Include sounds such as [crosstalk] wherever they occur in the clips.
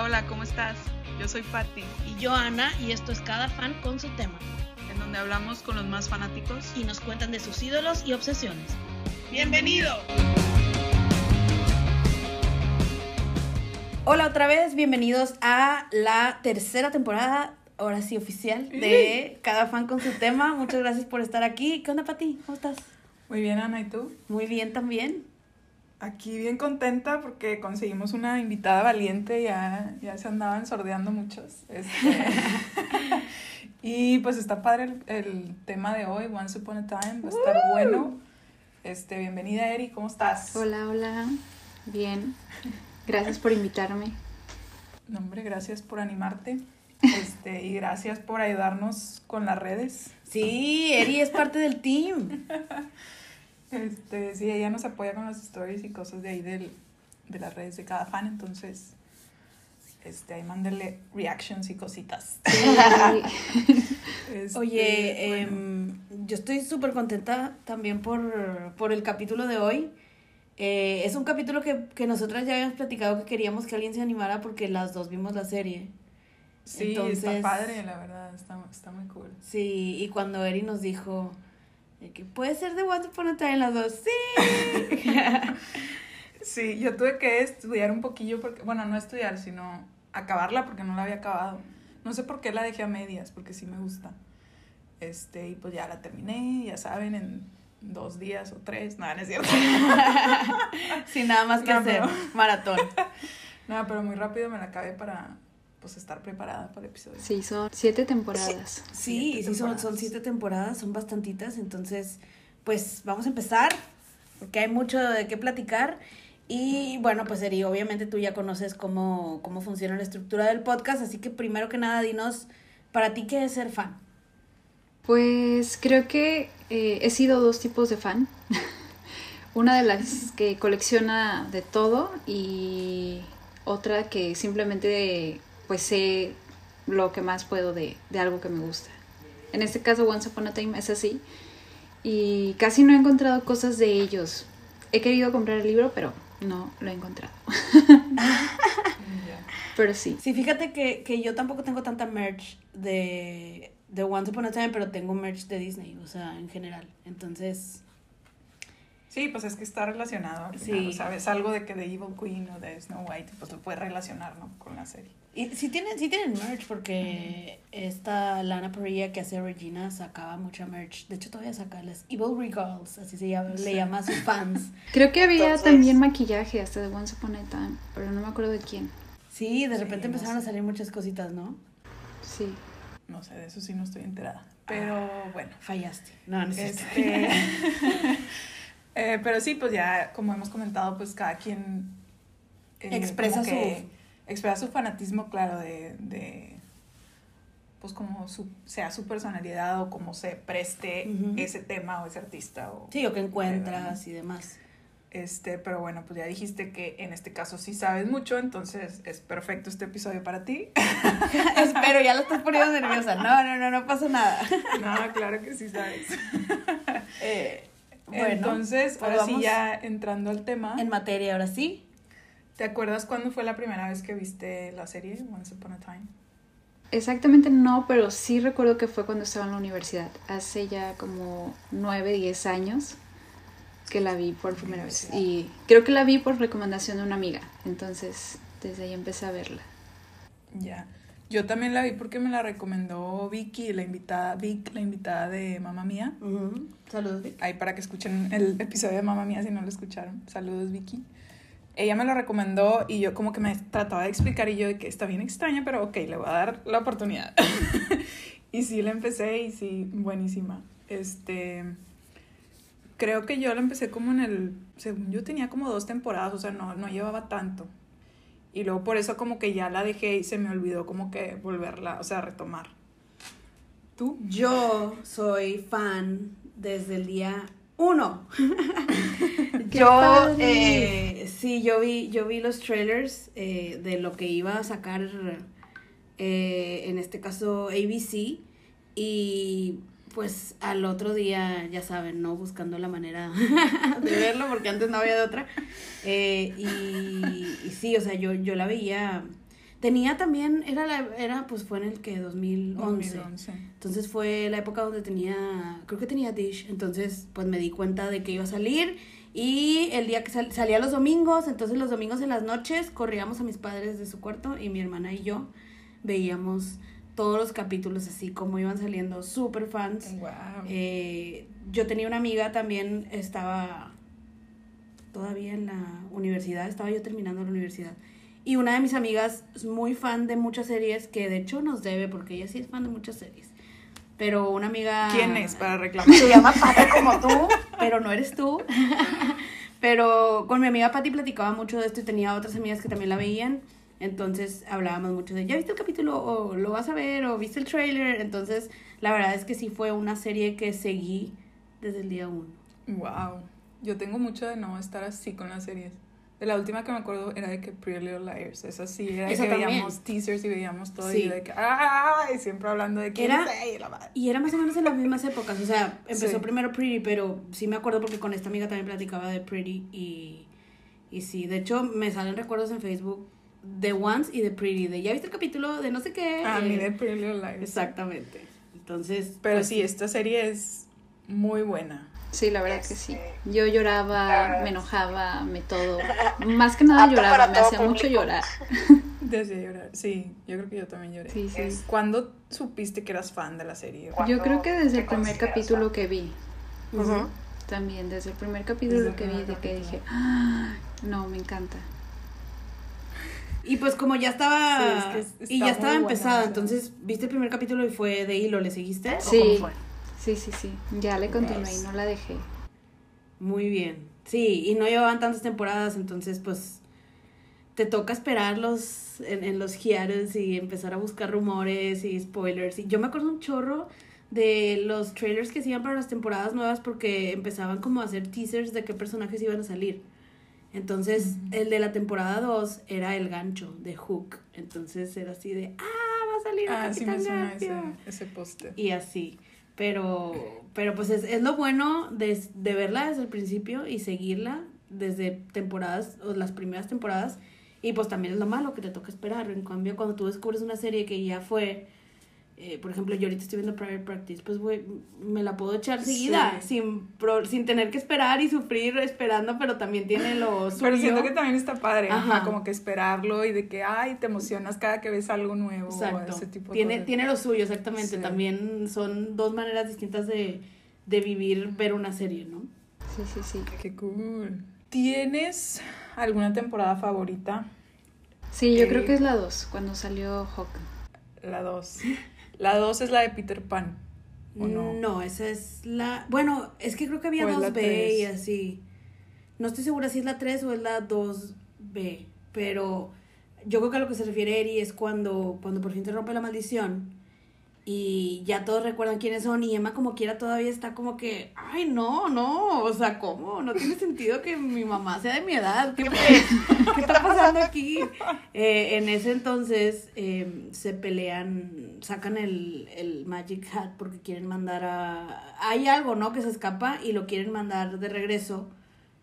Hola, hola, ¿cómo estás? Yo soy Patti. Y yo Ana, y esto es Cada Fan con su tema. En donde hablamos con los más fanáticos y nos cuentan de sus ídolos y obsesiones. ¡Bienvenido! Hola otra vez, bienvenidos a la tercera temporada, ahora sí oficial, de Cada Fan con su tema. Muchas gracias por estar aquí. ¿Qué onda, Pati? ¿Cómo estás? Muy bien, Ana, ¿y tú? Muy bien también. Aquí bien contenta porque conseguimos una invitada valiente, ya, ya se andaban sordeando muchos. Este, [laughs] y pues está padre el, tema de hoy, Once Upon a Time, va a estar bueno. Este, bienvenida Eri, ¿cómo estás? Hola, hola, bien. Gracias por invitarme. No, hombre, gracias por animarte. Este, y gracias por ayudarnos con las redes. Sí, Eri es parte del team. [laughs] Este, sí, ella nos apoya con las stories y cosas de ahí del, de las redes de cada fan, entonces este, ahí mándele reactions y cositas. [laughs] Este, Oye, em, yo estoy súper contenta también por, por, el capítulo de hoy. Eh, es un capítulo que, que nosotras ya habíamos platicado que queríamos que alguien se animara porque las dos vimos la serie. Sí, está padre, la verdad, está, está muy cool. Sí, y cuando Eri nos dijo, que puede ser de Once Upon a Time las dos. Sí. [laughs] sí, yo tuve que estudiar un poquillo porque, bueno, no estudiar, sino acabarla porque no la había acabado. No sé por qué la dejé a medias, porque sí me gusta. Este, y pues ya la terminé, ya saben, en dos días o tres. Nada, no es cierto. [laughs] Sin nada más que hacer. Maratón. [laughs] Nada, pero muy rápido me la acabé para pues estar preparada para el episodio. Sí, son siete temporadas. Sí, sí, Son, son siete temporadas, son bastantitas, entonces pues vamos a empezar, porque hay mucho de qué platicar. Y bueno, pues Eri, obviamente tú ya conoces cómo, cómo funciona la estructura del podcast, así que primero que nada, dinos, para ti, ¿qué es ser fan? Pues creo que eh, he sido dos tipos de fan. [laughs] Una de las que colecciona de todo y otra que simplemente pues sé lo que más puedo de, de algo que me gusta. En este caso, Once Upon a Time es así. Y casi no he encontrado cosas de ellos. He querido comprar el libro, pero no lo he encontrado. [laughs] pero sí. Sí, fíjate que, que, yo tampoco tengo tanta merch de, de Once Upon a Time, pero tengo merch de Disney, o sea, en general. Entonces, Sí, pues es que está relacionado. Sí. ¿Sabes? Algo de que de Evil Queen o de Snow White, pues lo puedes relacionar, ¿no? Con la serie. Y sí tienen, sí tienen merch, porque esta Lana Parrilla que hace Regina sacaba mucha merch. De hecho, todavía saca las Evil Regals, así se llama, le llama a sus fans. [laughs] Creo que había también maquillaje hasta de Once Upon a Time, pero no me acuerdo de quién. Sí, de repente empezaron a salir muchas cositas, ¿no? Sí. No sé, de eso sí no estoy enterada. Pero ah, bueno. Fallaste. No, no este... [laughs] Eh, pero sí, pues ya, como hemos comentado, pues cada quien eh, expresa su expresa su fanatismo, claro, de, de pues como su, sea su personalidad o como se preste ese tema o ese artista. O, sí, o que encuentras y demás. Este, pero bueno, pues ya dijiste que en este caso sí sabes mucho, entonces es perfecto este episodio para ti. [laughs] Espero, ya lo estás poniendo nerviosa. No, no, no, no pasa nada. [laughs] no, claro que sí sabes. [laughs] eh, bueno, Entonces, pues ahora sí ya entrando al tema. En materia, ahora sí. ¿Te acuerdas cuándo fue la primera vez que viste la serie Once Upon a Time? Exactamente no, pero sí recuerdo que fue cuando estaba en la universidad, hace ya como nueve, diez años que la vi por primera vez. Y creo que la vi por recomendación de una amiga, entonces desde ahí empecé a verla. Ya. Yo también la vi porque me la recomendó Vicky, la invitada, Vic, la invitada de Mamá Mía. Saludos, Vicky. Ahí para que escuchen el episodio de Mamá Mía si no lo escucharon. Saludos, Vicky. Ella me lo recomendó y yo como que me trataba de explicar y yo de que está bien extraña, pero ok, le voy a dar la oportunidad. [laughs] y sí, la empecé y sí, buenísima. Este, creo que yo la empecé como en el, según yo tenía como dos temporadas, o sea, no, no llevaba tanto. Y luego por eso como que ya la dejé y se me olvidó como que volverla, o sea, retomar. ¿Tú? Yo soy fan desde el día uno. [laughs] yo, eh, sí, yo vi, yo vi los trailers eh, de lo que iba a sacar, eh, en este caso ABC, y pues al otro día, ya saben, ¿no? Buscando la manera [laughs] de verlo, porque antes no había de otra. Eh, y, sí, o sea, yo, yo la veía. Tenía también, era, la, era pues fue en el que 2011. 2011. Entonces fue la época donde tenía, creo que tenía Dish. Entonces pues me di cuenta de que iba a salir. Y el día que sal- salía los domingos, entonces los domingos en las noches corríamos a mis padres de su cuarto y mi hermana y yo veíamos todos los capítulos así como iban saliendo, súper fans. Wow. Eh, yo tenía una amiga también, estaba todavía en la universidad, estaba yo terminando la universidad. Y una de mis amigas es muy fan de muchas series, que de hecho nos debe, porque ella sí es fan de muchas series. Pero una amiga... ¿Quién es para reclamar? [laughs] Se llama Pati como tú, pero no eres tú. [laughs] pero con mi amiga Pati platicaba mucho de esto y tenía otras amigas que también la veían. Entonces hablábamos mucho de, ¿ya viste el capítulo? ¿O lo vas a ver? ¿O viste el trailer? Entonces, la verdad es que sí fue una serie que seguí desde el día uno. Wow. Yo tengo mucho de no estar así con las series. De la última que me acuerdo era de que Pretty Little Liars. Esa sí, era de Esa que también. veíamos teasers y veíamos todo. Sí. Y de que, ¡ay! Siempre hablando de que Era- la madre. Y era más o menos en las mismas épocas. O sea, empezó Sí. primero Pretty, pero sí me acuerdo porque con esta amiga también platicaba de Pretty. Y, y sí, de hecho, me salen recuerdos en Facebook de Once y de Pretty. De ya viste el capítulo de no sé qué. A mí Eh, de Pretty Liars. Exactamente. Entonces. Pero pues, sí, esta serie es muy buena. Sí, la verdad que sí. Yo lloraba, me enojaba, me todo. [laughs] Más que nada lloraba, me hacía mucho llorar. [laughs] Desde llorar. Sí, yo creo que yo también lloré. Sí, sí. ¿Cuándo supiste que eras fan de la serie? Yo creo que desde el primer capítulo que vi, ujú. también, desde el primer capítulo Desde que vi, de que capítulo. dije, "Ah, no, me encanta. Y pues como ya estaba. Sí, es que es- y ya estaba buena, empezada. entonces, ¿viste el primer capítulo y fue de hilo? ¿Le seguiste? ¿O Sí, cómo fue? sí, sí, sí. Ya le continué y no la dejé. Muy bien. Sí, y no llevaban tantas temporadas, entonces pues te toca esperarlos en, en los hiatus y empezar a buscar rumores y spoilers. Y yo me acuerdo un chorro de los trailers que hacían para las temporadas nuevas porque empezaban como a hacer teasers de qué personajes iban a salir. Entonces, el de la temporada 2 era el gancho de Hook. Entonces era así de, ah, va a salir Ah, sí me Capitán suena ese, Garfio". ese póster. y así. Pero, pero pues es, es lo bueno de, de verla desde el principio y seguirla desde temporadas, o las primeras temporadas. Y pues también es lo malo que te toca esperar. En cambio, cuando tú descubres una serie que ya fue, eh, por ejemplo, yo ahorita estoy viendo Private Practice, pues güey, me la puedo echar seguida, Sí. sin, pro- sin tener que esperar y sufrir esperando, pero también tiene lo suyo. Pero siento que también está padre, Ajá. como que esperarlo y de que, ay, te emocionas cada que ves algo nuevo. o Exacto. Ese tipo de tiene, cosas. tiene lo suyo, exactamente. Sí. También son dos maneras distintas de, de vivir, ver una serie, ¿no? Sí, sí, sí. Qué cool. ¿Tienes alguna temporada favorita? Sí, yo Eh, creo que es la 2, cuando salió Hawk. La 2. [laughs] La 2 es la de Peter Pan. ¿O no? No, esa es la... Bueno, es que creo que había ¿O 2B tres? y así. No estoy segura si es la 3 o es la 2B, pero yo creo que a lo que se refiere Eri es cuando, cuando por fin te rompe la maldición y ya todos recuerdan quiénes son y Emma como quiera todavía está como que, ay no, no, o sea, ¿cómo? No tiene sentido que mi mamá sea de mi edad, ¿qué, ¿qué está pasando aquí? Eh, en ese entonces eh, se pelean, sacan el, el Magic Hat porque quieren mandar a... Hay algo, ¿no? Que se escapa y lo quieren mandar de regreso.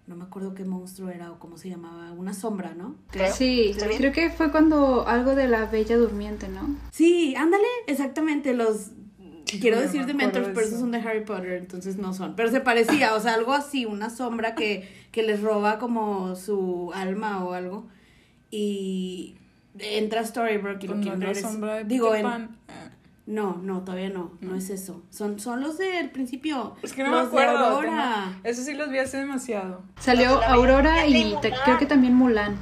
No me acuerdo qué monstruo era o cómo se llamaba, una sombra, ¿no? Creo. Sí, creo que fue cuando algo de la Bella Durmiente, ¿no? Sí, ándale, exactamente, los... Quiero No decir de Mentors, pero esos eso. son de Harry Potter, entonces no son. Pero se parecía, o sea, algo así, una sombra que, que les roba como su alma o algo. Y entra Storybrooke y lo regresar. sombra de Digo, en- Pan. No, no, todavía no, no es eso. Son, son los del principio. Es que no los me acuerdo. De Aurora. tengo- Eso sí los vi hace demasiado. Salió Aurora y creo que también Mulan.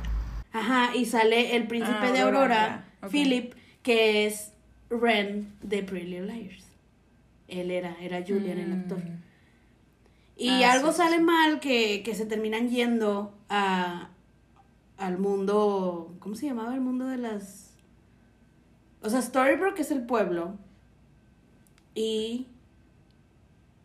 Ajá, y sale el príncipe Ah, de Aurora. Philip, que es Ren de Pretty Little Liars. Él era, era Julian, el actor. Mm. Y Ah, algo sí, sale sí. mal que, que se terminan yendo a, al mundo. ¿Cómo se llamaba el mundo de las.? O sea, Storybrooke es el pueblo. Y.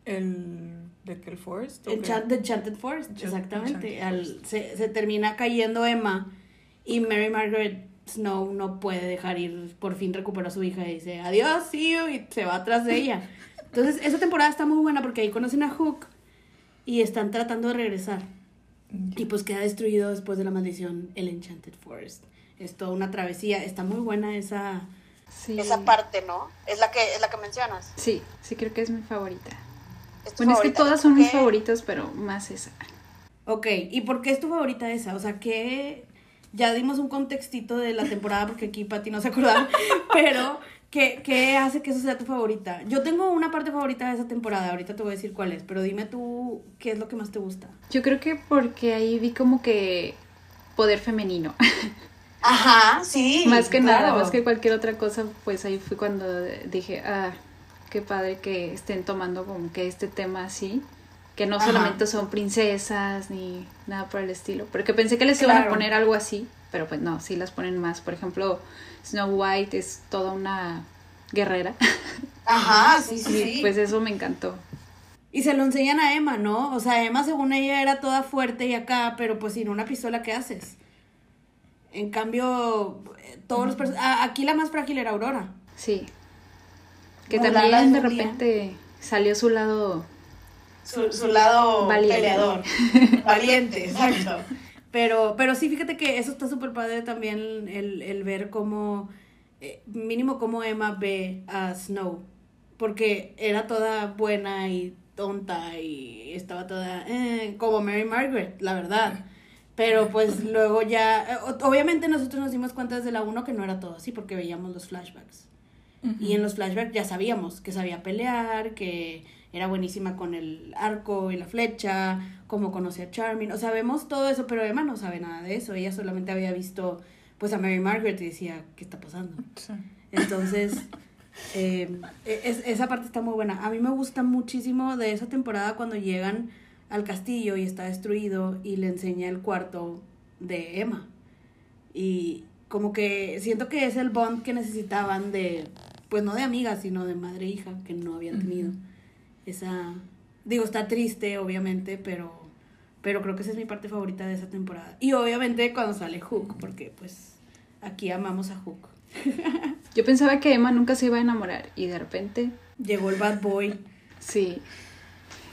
El de Kill Forest. ¿o qué? Enchant- The Enchanted Forest, exactamente. Enchanted Al- se, se termina cayendo Emma y Mary Margaret Snow no puede dejar ir, por fin recupera a su hija y dice adiós, see you", y se va atrás de ella. [laughs] Entonces, esa temporada está muy buena porque ahí conocen a Hook y están tratando de regresar. Y pues queda destruido después de la maldición el Enchanted Forest. es toda una travesía. Está muy buena esa... Sí. Esa parte, ¿no? Es la que, es la que mencionas. Sí, sí creo que es mi favorita. ¿Es tu Bueno, es que favorita? todas son mis ¿Por qué? favoritas, pero más esa. Ok, ¿y por qué es tu favorita esa? O sea, que ya dimos un contextito de la temporada porque aquí Pati no se acordaba, [laughs] pero ¿qué, ¿qué hace que eso sea tu favorita? Yo tengo una parte favorita de esa temporada, ahorita te voy a decir cuál es, pero dime tú qué es lo que más te gusta. Yo creo que porque ahí vi como que poder femenino. [laughs] Ajá, sí. más que nada, más que cualquier otra cosa, pues ahí fue cuando dije, ah, qué padre que estén tomando como que este tema así. Que no Ajá. solamente son princesas ni nada por el estilo. Porque pensé que les iban a poner algo así, pero pues no, sí las ponen más. Por ejemplo, Snow White es toda una guerrera. Ajá, sí, sí, [laughs] Y sí. pues eso me encantó. Y se lo enseñan a Emma, ¿no? O sea, Emma según ella era toda fuerte y acá, pero pues sin una pistola, ¿qué haces? En cambio, eh, todos los aquí la más frágil era Aurora. Sí. Que también de repente salió su lado su, su lado Valiente. peleador. [laughs] Valiente, exacto. Pero, pero sí, fíjate que eso está súper padre también el, el ver cómo, eh, mínimo cómo Emma ve a Snow. Porque era toda buena y tonta y estaba toda eh, como Mary Margaret, la verdad. Pero pues luego ya, eh, obviamente nosotros nos dimos cuenta desde la 1 que no era todo así porque veíamos los flashbacks. Y en los flashbacks ya sabíamos que sabía pelear, que era buenísima con el arco y la flecha, cómo conocía a Charming. O sea, vemos todo eso, pero Emma no sabe nada de eso. Ella solamente había visto pues a Mary Margaret y decía, ¿qué está pasando? Sí. Entonces, [laughs] eh, es- esa parte está muy buena. A mí me gusta muchísimo de esa temporada cuando llegan al castillo y está destruido y le enseña el cuarto de Emma. Y como que siento que es el bond que necesitaban de, pues no de amigas, sino de madre e hija, que no habían tenido. Esa, digo, está triste, obviamente, pero, pero creo que esa es mi parte favorita de esa temporada. Y obviamente cuando sale Hook, porque pues aquí amamos a Hook. [laughs] Yo pensaba que Emma nunca se iba a enamorar y de repente, Llegó el bad boy. sí,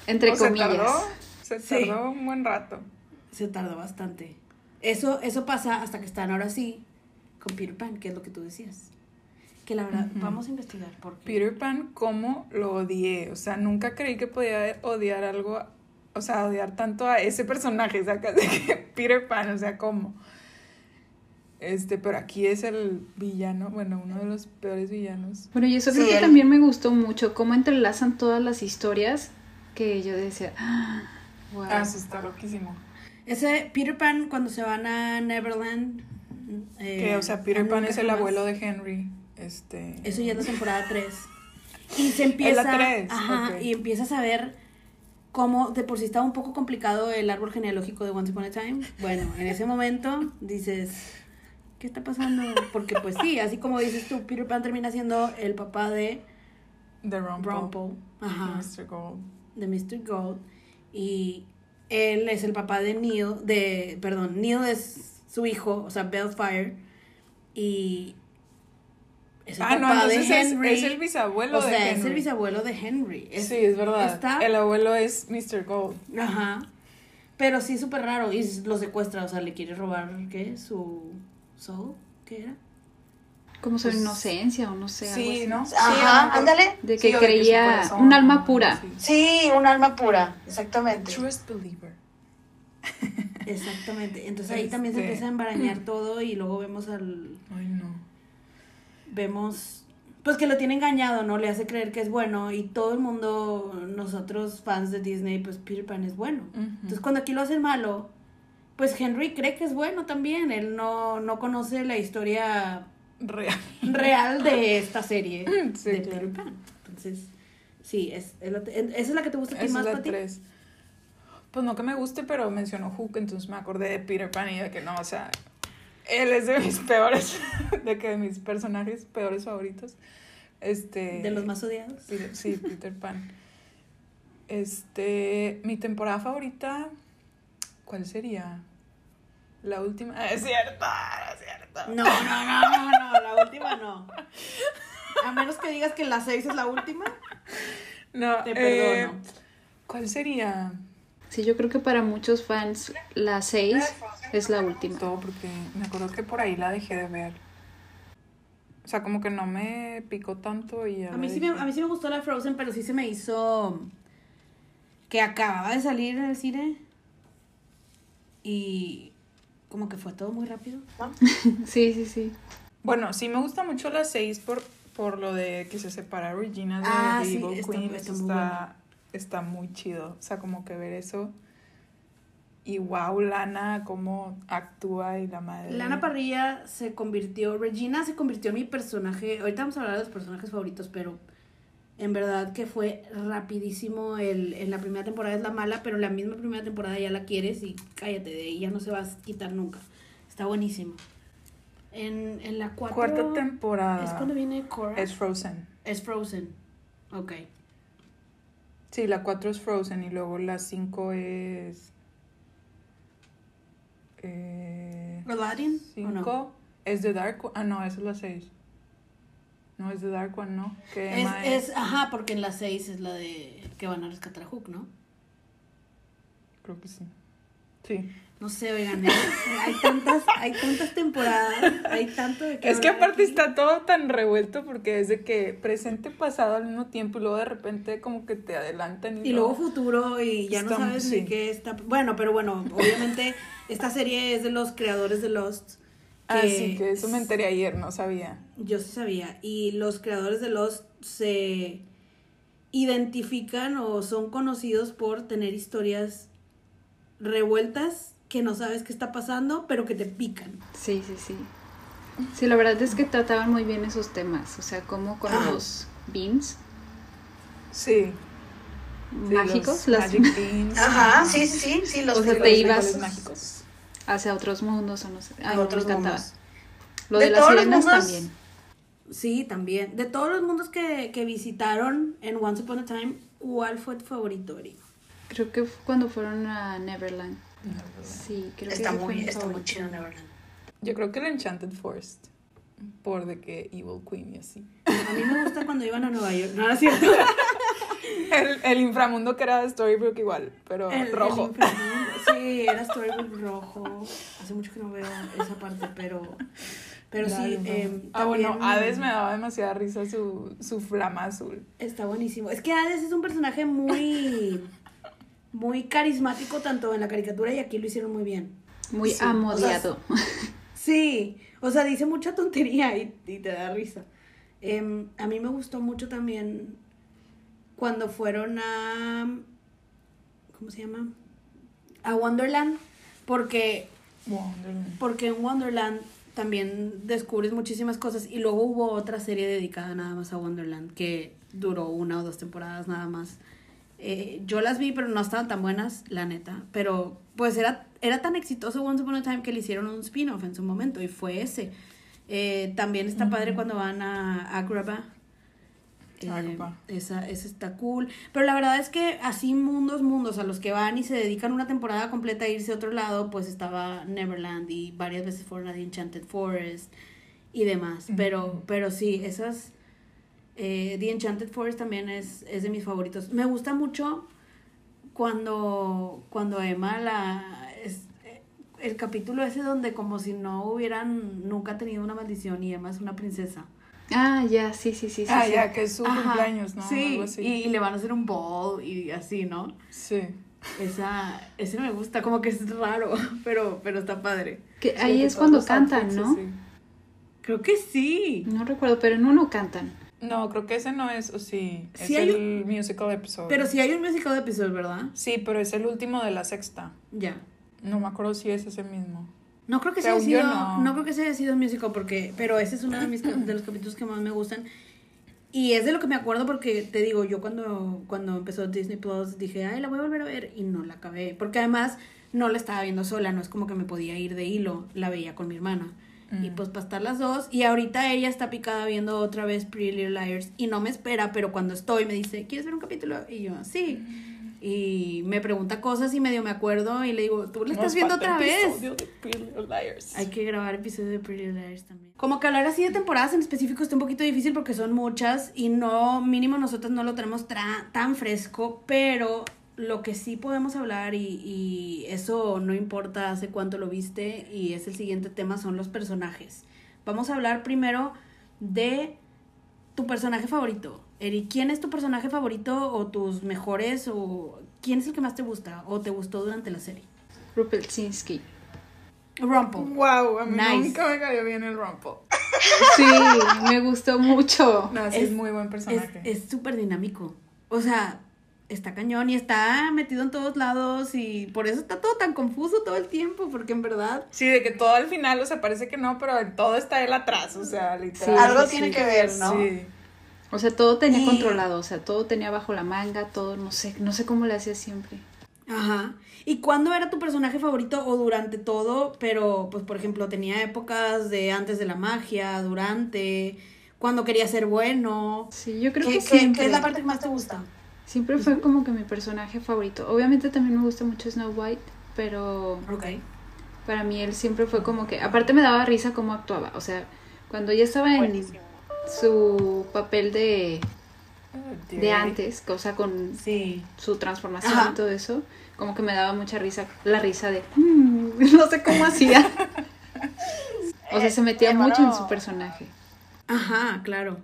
entre O se tardó, Sí. un buen rato. Se tardó bastante. Eso, eso pasa hasta que están ahora sí con Peter Pan, que es lo que tú decías. Que la verdad, vamos a investigar porque Peter Pan, ¿cómo lo odié? O sea, nunca creí que podía odiar algo, o sea, odiar tanto a ese personaje, sacas [laughs] de que Peter Pan, o sea, ¿cómo? Este, pero aquí es el villano, bueno, uno de los peores villanos. Bueno, y eso Sí, creo que él- también me gustó mucho, cómo entrelazan todas las historias que yo decía, ah, wow. Ah, está loquísimo. ese Peter Pan cuando se van a Neverland. eh, Que, o sea, Peter Pan es el abuelo de Henry. Este. Eso ya es la temporada 3. Y se empieza. la tres, Ajá, ok. y empiezas a ver cómo de por sí estaba un poco complicado el árbol genealógico de Once Upon a Time. Bueno, en ese momento dices, ¿qué está pasando? Porque pues sí, así como dices tú, Peter Pan termina siendo el papá de The Rumple. Rumple, ajá, Mr. Gold. de Mr. Gold. Y él es el papá de Neil, de, perdón, Neil es su hijo, o sea, Bellfire. Y es el Ah, no, papá de entonces es, Henry. es el bisabuelo o sea, de es el bisabuelo de Henry. Es- sí, es verdad. está- El abuelo es Mr. Gold. Ajá. Pero sí, súper raro. Y lo secuestra, o sea, le quiere robar, ¿qué? Su soul, ¿qué era? Como su Pues, inocencia o no sé. algo Sí, así. ¿no? Sí, Ajá, algo- ándale. De que creía un alma pura. sí. Sí, un alma pura, exactamente. Trust believer. [laughs] Exactamente. Entonces ahí también se Este- empieza a embarañar todo y luego vemos al... Ay, no. Vemos... Pues que lo tiene engañado, ¿no? Le hace creer que es bueno y todo el mundo, nosotros fans de Disney, pues Peter Pan es bueno. Entonces cuando aquí lo hacen malo, pues Henry cree que es bueno también. Él no, no conoce la historia Real. real de esta serie [laughs] Sí, de claro. Peter Pan. Entonces, sí, es, es la- esa es la que te gusta a ti más, es la Pati? 3. Pues no que me guste, pero mencionó Hook, entonces me acordé de Peter Pan y de que no, o sea, él es de mis [laughs] peores, de que de mis personajes peores favoritos. Este. De los más odiados. Peter- sí, Peter Pan. Este, mi temporada favorita, ¿cuál sería? La última. Ah, [laughs] Es cierto, es cierto. No, no, no, no, no, la última no. A menos que digas que la 6 es la última. No, Te eh, perdono. ¿Cuál sería? Sí, yo creo que para muchos fans la 6 Es la última. Todo porque me acuerdo que por ahí la dejé de ver. O sea, como que no me picó tanto y ya A mí, sí me, a mí sí me gustó la Frozen, pero sí se me hizo que acababa de salir en el cine y como que fue todo muy rápido. [laughs] Sí, sí, sí. Bueno, sí me gusta mucho la 6 por, por lo de que se separa Regina de Ah, The sí, Evil está- Queen. está muy está, está muy chido. O sea, como que ver eso. Y wow, Lana, cómo actúa y la madre. Lana Parrilla se convirtió, Regina se convirtió en mi personaje, ahorita vamos a hablar de los personajes favoritos, pero en verdad que fue rapidísimo, el, en la primera temporada es la mala, pero la misma primera temporada ya la quieres y cállate, de ahí ya no se va a quitar nunca. Está buenísimo. En, en la cuatro, Cuarta temporada. Es cuando viene Cora. Es Frozen. Es Frozen. Ok. Sí, la 4 es Frozen y luego la 5 es. Eh, ¿Aladdin? ¿O 5 no? es The Dark. Ah, no, esa es la 6. No, es The Dark One, ¿no? Que Es, es, ajá, porque en la 6 es la de que van a rescatar a Hook, ¿no? Creo que sí. Sí. No sé, oigan, ¿eh? hay tantas, hay tantas temporadas, hay tanto de qué Es que aparte aquí. está todo tan revuelto porque es de que presente pasado al mismo tiempo y luego de repente como que te adelantan y, Y luego futuro y ya no sabes sí. de qué está. Bueno, pero bueno, obviamente esta serie es de los creadores de Lost. Así Ah, que eso me enteré ayer, no sabía. Yo sí sabía. Y los creadores de Lost se identifican o son conocidos por tener historias revueltas que no sabes qué está pasando, pero que te pican. Sí, sí, sí. Sí, la verdad es que trataban muy bien esos temas. O sea, como con los beans Sí. sí, mágicos, los las Magic Beans. Ajá, sí, sí, sí, sí, los O sea, los te ibas- mágicos. Hacia otros mundos o no sé. Ay, a me otros encantaba. mundos. Lo De de, las todos los sirenas mundos- también. Sí, también. De todos los mundos que, que visitaron en Once Upon a Time, ¿cuál fue tu favorito, Eri? Creo que fue cuando fueron a Neverland. Sí, creo Está que fue muy, mi está muy chido, Neverland. Yo creo que el Enchanted Forest. Por de que Evil Queen y así. A mí me gusta cuando iban a Nueva York. No, no es [laughs] cierto. El, el inframundo que era de Storybrooke igual, pero El- el rojo. inframundo. Sí, era Storybook rojo. Hace mucho que no veo esa parte, pero. Pero sí. No. eh, ah, bueno, Hades me daba demasiada risa su, su flama azul. Está buenísimo. Es que Hades es un personaje muy. Muy carismático, tanto en la caricatura y aquí lo hicieron muy bien. Muy Sí, o sea, amodiado. [laughs] Sí, o sea, dice mucha tontería y, y te da risa. Em, a mí me gustó mucho también cuando fueron a... ¿Cómo se llama? A Wonderland, porque, Wonderland. porque en Wonderland también descubres muchísimas cosas y luego hubo otra serie dedicada nada más a Wonderland que duró una o dos temporadas nada más. Eh, yo las vi, pero no estaban tan buenas, la neta. Pero pues era, era tan exitoso Once Upon a Time que le hicieron un spin-off en su momento y fue ese. Eh, también está padre cuando van a Agrabah. Eh, esa, esa está cool. Pero la verdad es que así mundos, mundos a los que van y se dedican una temporada completa a irse a otro lado, pues estaba Neverland y varias veces fueron a The Enchanted Forest y demás. Pero, pero sí, esas... eh, The Enchanted Forest también es, es de mis favoritos. Me gusta mucho cuando, cuando Emma la... Es, eh, el capítulo ese donde como si no hubieran nunca tenido una maldición y Emma es una princesa. Ah, ya, sí, sí, sí. sí, ah, sí. ya, que es su Ajá, cumpleaños, ¿no? Sí, Algo así. y, y le van a hacer un ball y así, ¿no? Sí. Esa, ese me gusta, como que es raro, [laughs] pero, pero está padre. Que Sí, ahí que es cuando cantan, outfits, ¿no? así. Creo que sí. No recuerdo, pero en uno cantan. No, creo que ese no es, o sí. Es Sí hay el musical episode. Pero sí hay un musical de episodio, ¿verdad? Sí, pero es el último de la sexta. Ya. No me acuerdo si es ese mismo. No creo que Según yo, sido, no. no. creo que sea sido musical porque, pero ese es uno de mis de los capítulos que más me gustan. Y es de lo que me acuerdo porque te digo, yo cuando, cuando empezó Disney Plus dije, ay, la voy a volver a ver y no la acabé. Porque además no la estaba viendo sola, no es como que me podía ir de hilo, la veía con mi hermana. Y Mm. pues para estar las dos. Y ahorita ella está picada viendo otra vez Pretty Little Liars y no me espera, pero cuando estoy me dice, ¿quieres ver un capítulo? Y yo, sí. Y me pregunta cosas y medio me acuerdo y le digo, ¿tú la estás viendo otra vez? episodio de Pretty Little Liars. Hay que grabar episodios de Pretty Liars también. Como que hablar así de temporadas en específico está un poquito difícil porque son muchas y no, mínimo nosotros no lo tenemos tan fresco, pero lo que sí podemos hablar, y, y eso no importa hace cuánto lo viste, y es el siguiente tema, son los personajes. Vamos a hablar primero de tu personaje favorito. Eri, ¿quién es tu personaje favorito o tus mejores o quién es el que más te gusta o te gustó durante la serie? Rupelsinski. Rumple. Wow, a mí Nice. nunca me cayó bien el Rumple. Sí, me gustó mucho. No, sí, Es- es, muy buen Es personaje. es súper dinámico. O sea, está cañón y está metido en todos lados y por eso está todo tan confuso todo el tiempo, porque en verdad... Sí, de que todo al final, o sea, parece que no, pero en todo está él atrás, o sea, literal. Algo sí, tiene sí. que ver, ¿no? Sí. O sea, todo tenía Y- controlado, o sea, todo tenía bajo la manga, todo, no sé, no sé cómo le hacía siempre. Ajá. ¿Y cuándo era tu personaje favorito o durante todo? Pero, pues, por ejemplo, tenía épocas de antes de la magia, durante, cuando quería ser bueno. Sí, yo creo ¿Qué, que qué- siempre. qué es la parte que más te gusta? Siempre fue como que mi personaje favorito. Obviamente también me gusta mucho Snow White, pero Ok. para mí él siempre fue como que, aparte me daba risa cómo actuaba, o sea, cuando ya estaba en Buenísimo. Su papel de, de De- antes, o sea, con Sí. su transformación Ajá. y todo eso, como que me daba mucha risa, la risa de, "Mm", [laughs] no sé cómo hacía. [laughs] o sea, se metía Mi hermano- mucho en su personaje. Ajá, claro.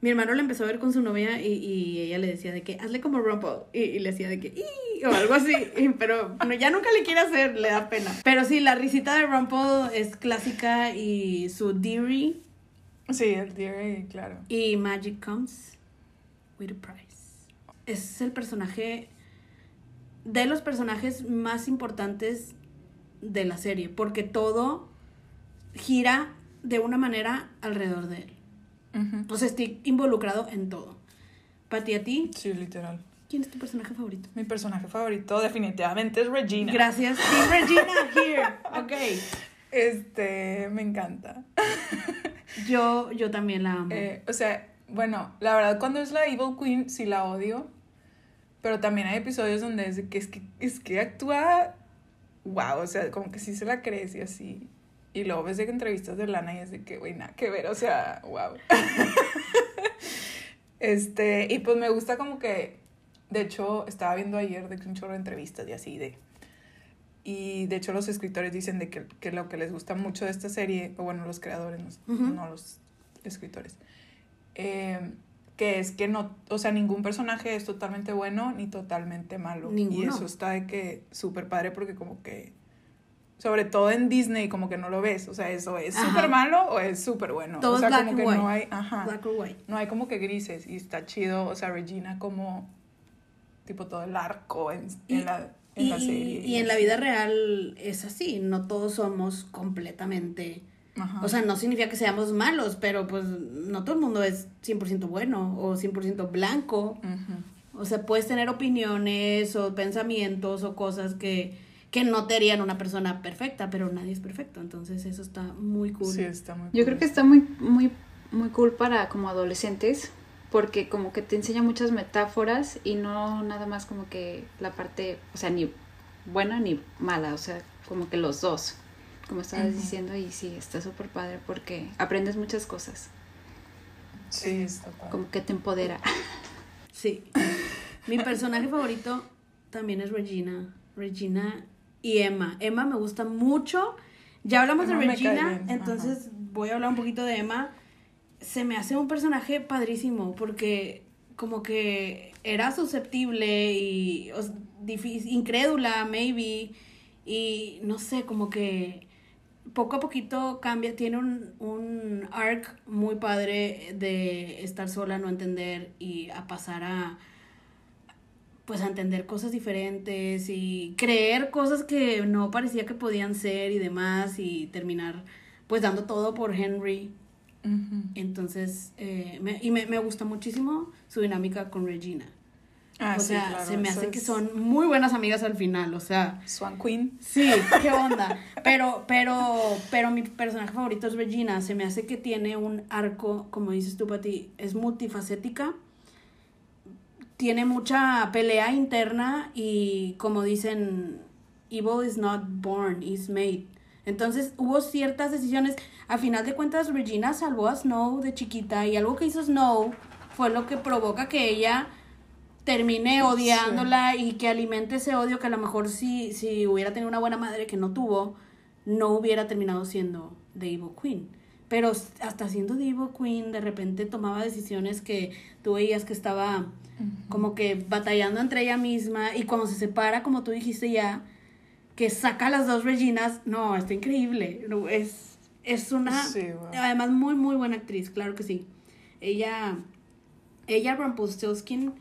Mi hermano la empezó a ver con su novia y, y ella le decía de que hazle como Rumple y, y le decía de que o algo así, y- pero no, ya nunca le quiere hacer, le da pena. Pero sí, la risita de Rumple es clásica y su Deary Sí, el Deary, claro. y Magic Comes with a Price. Es el personaje de los personajes más importantes de la serie, porque todo gira de una manera alrededor de él. Ujú. O sea, estoy involucrado en todo. Pati, a ti, Sí, literal. ¿quién es tu personaje favorito? Mi personaje favorito definitivamente es Regina. Gracias. Regina [laughs] here. Ok. Este, me encanta. [laughs] Yo, yo también la amo. Eh, o sea, bueno, la verdad cuando es la Evil Queen sí la odio, pero también hay episodios donde es que es que, es que actúa, wow, o sea, como que sí se la crees y así. Y luego ves de que entrevistas de Lana y es de que, güey, nada que ver, o sea, wow. [laughs] este, y pues me gusta como que, de hecho, estaba viendo ayer de que un chorro de entrevistas y así de... Y de hecho los escritores dicen de que, que lo que les gusta mucho de esta serie, o bueno, los creadores, no, Ujú. no los escritores, eh, que es que no, o sea, ningún personaje es totalmente bueno ni totalmente malo. Y Ninguno. eso está de que súper padre porque como que, sobre todo en Disney, como que no lo ves, o sea, eso es súper malo o es súper bueno. Todo o sea, black como que white. no hay, ajá, Black or white. no hay como que grises y está chido, o sea, Regina como, tipo todo el arco en, en Y- la, en la y, serie. y en la vida real es así, no todos somos completamente... Ajá. O sea, no significa que seamos malos, pero pues no todo el mundo es 100% bueno o 100% blanco. O sea, puedes tener opiniones o pensamientos o cosas que, que no te harían una persona perfecta, pero nadie es perfecto. Entonces eso está muy cool. Sí, está muy Yo cool. creo que está muy, muy, muy cool para como adolescentes, porque como que te enseña muchas metáforas y no nada más como que la parte, o sea, ni buena ni mala, o sea, como que los dos, como estabas diciendo, y sí, está súper padre porque aprendes muchas cosas, Sí, está padre. como que te empodera. [laughs] Sí. Mi personaje favorito también es Regina. Regina y Emma. Emma me gusta mucho. Ya hablamos Emma de Regina, entonces voy a hablar un poquito de Emma. Se me hace un personaje padrísimo porque como que era susceptible y o sea, difí- incrédula, maybe, y no sé, como que poco a poquito cambia, tiene un, un arc muy padre de estar sola, no entender y a pasar a pues a entender cosas diferentes y creer cosas que no parecía que podían ser y demás y terminar pues dando todo por Henry. Entonces, eh, me- y me, me gusta muchísimo su dinámica con Regina. Ah, o sí, sea, claro, se me hace que son muy buenas amigas al final, o sea, Swan Queen. Sí, qué onda. Pero, pero, pero mi personaje favorito es Regina. Se me hace que tiene un arco, como dices tú, Pati, es multifacética. Tiene mucha pelea interna y como dicen, evil is not born, is made. Entonces hubo ciertas decisiones. A final de cuentas, Regina salvó a Snow de chiquita y algo que hizo Snow fue lo que provoca que ella termine odiándola y que alimente ese odio que a lo mejor si, si hubiera tenido una buena madre que no tuvo, no hubiera terminado siendo The Evil Queen. Pero hasta siendo The Evil Queen, de repente tomaba decisiones que tú veías que estaba como que batallando entre ella misma y cuando se separa, como tú dijiste ya, que saca a las dos Reginas, no, está increíble. No, es, es una, Sí, wow. además muy, muy buena actriz, claro que sí. Ella, ella Rumpelstiltskin,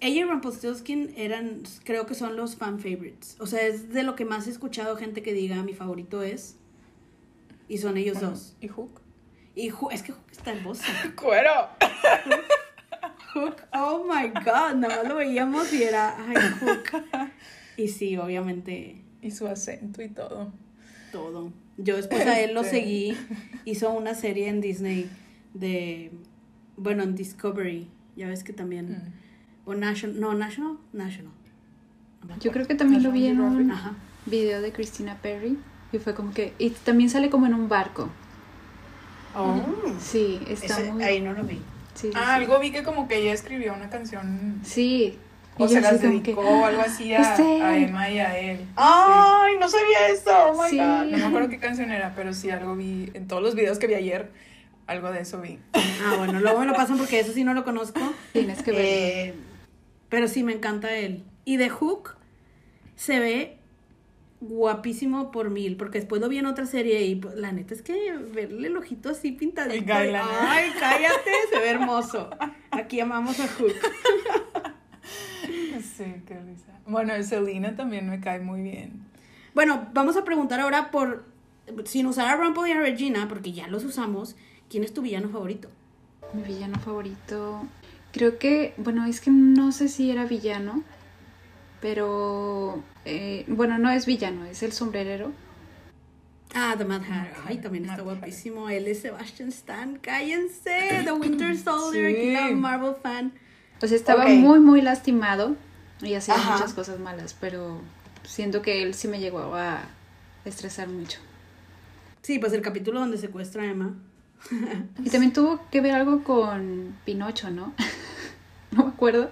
ella y Rumpelstiltskin eran, creo que son los fan favorites. O sea, es de lo que más he escuchado gente que diga mi favorito es. Y son ellos Bueno, dos. ¿Y Hook? Y Ju- es que Hook está hermoso. [laughs] ¡Cuero! Hook, oh my god, nada más lo veíamos y era, ay, Hook. [laughs] Y sí, obviamente, Y su acento y todo. todo. Yo después a él lo Este. seguí, hizo una serie en Disney de, bueno, en Discovery, ya ves que también, Mm. o National, no, National, National. No Yo creo que también lo vi en un Ajá. video de Christina Perry y fue como que... Y también sale como en un barco. Oh, Sí, está ese- muy... ahí no lo vi. Sí, sí, Ah, sí. algo vi que como que ella escribió una canción Sí. O Y se las dedicó que, o algo así a, "Este". a Emma y a él. Ay, no sabía eso. Oh my Sí. God. No me acuerdo qué canción era, pero sí algo vi en todos los videos que vi ayer. Algo de eso vi. Ah, bueno, luego me lo pasan porque eso sí no lo conozco. Tienes que ver. Eh, pero sí me encanta él. Y de Hook se ve guapísimo por mil, porque después lo vi en otra serie y pues, la neta es que verle el ojito así pintadito. ¿eh? Ay, cállate, se ve hermoso. Aquí amamos a Hook. Sí, qué risa. Bueno, Selena también me cae muy bien. Bueno, vamos a preguntar ahora por, sin usar a Rumple y a Regina, porque ya los usamos, ¿quién es tu villano favorito? Mi villano favorito. Creo que, bueno, es que no sé si era villano, pero eh, bueno, no es villano, es el sombrerero. Ah, The Mad Hatter. Ay, también está guapísimo. Él es Sebastian Stan. Cállense. The Winter [clears throat] Soldier. Sí. Aquí la Marvel fan. O sea, estaba muy, muy lastimado y hacía Ajá. muchas cosas malas, pero siento que él sí me llegó a estresar mucho. Sí, pues el capítulo donde secuestra a Emma. [laughs] Y también tuvo que ver algo con Pinocho, ¿no? [laughs] no me acuerdo.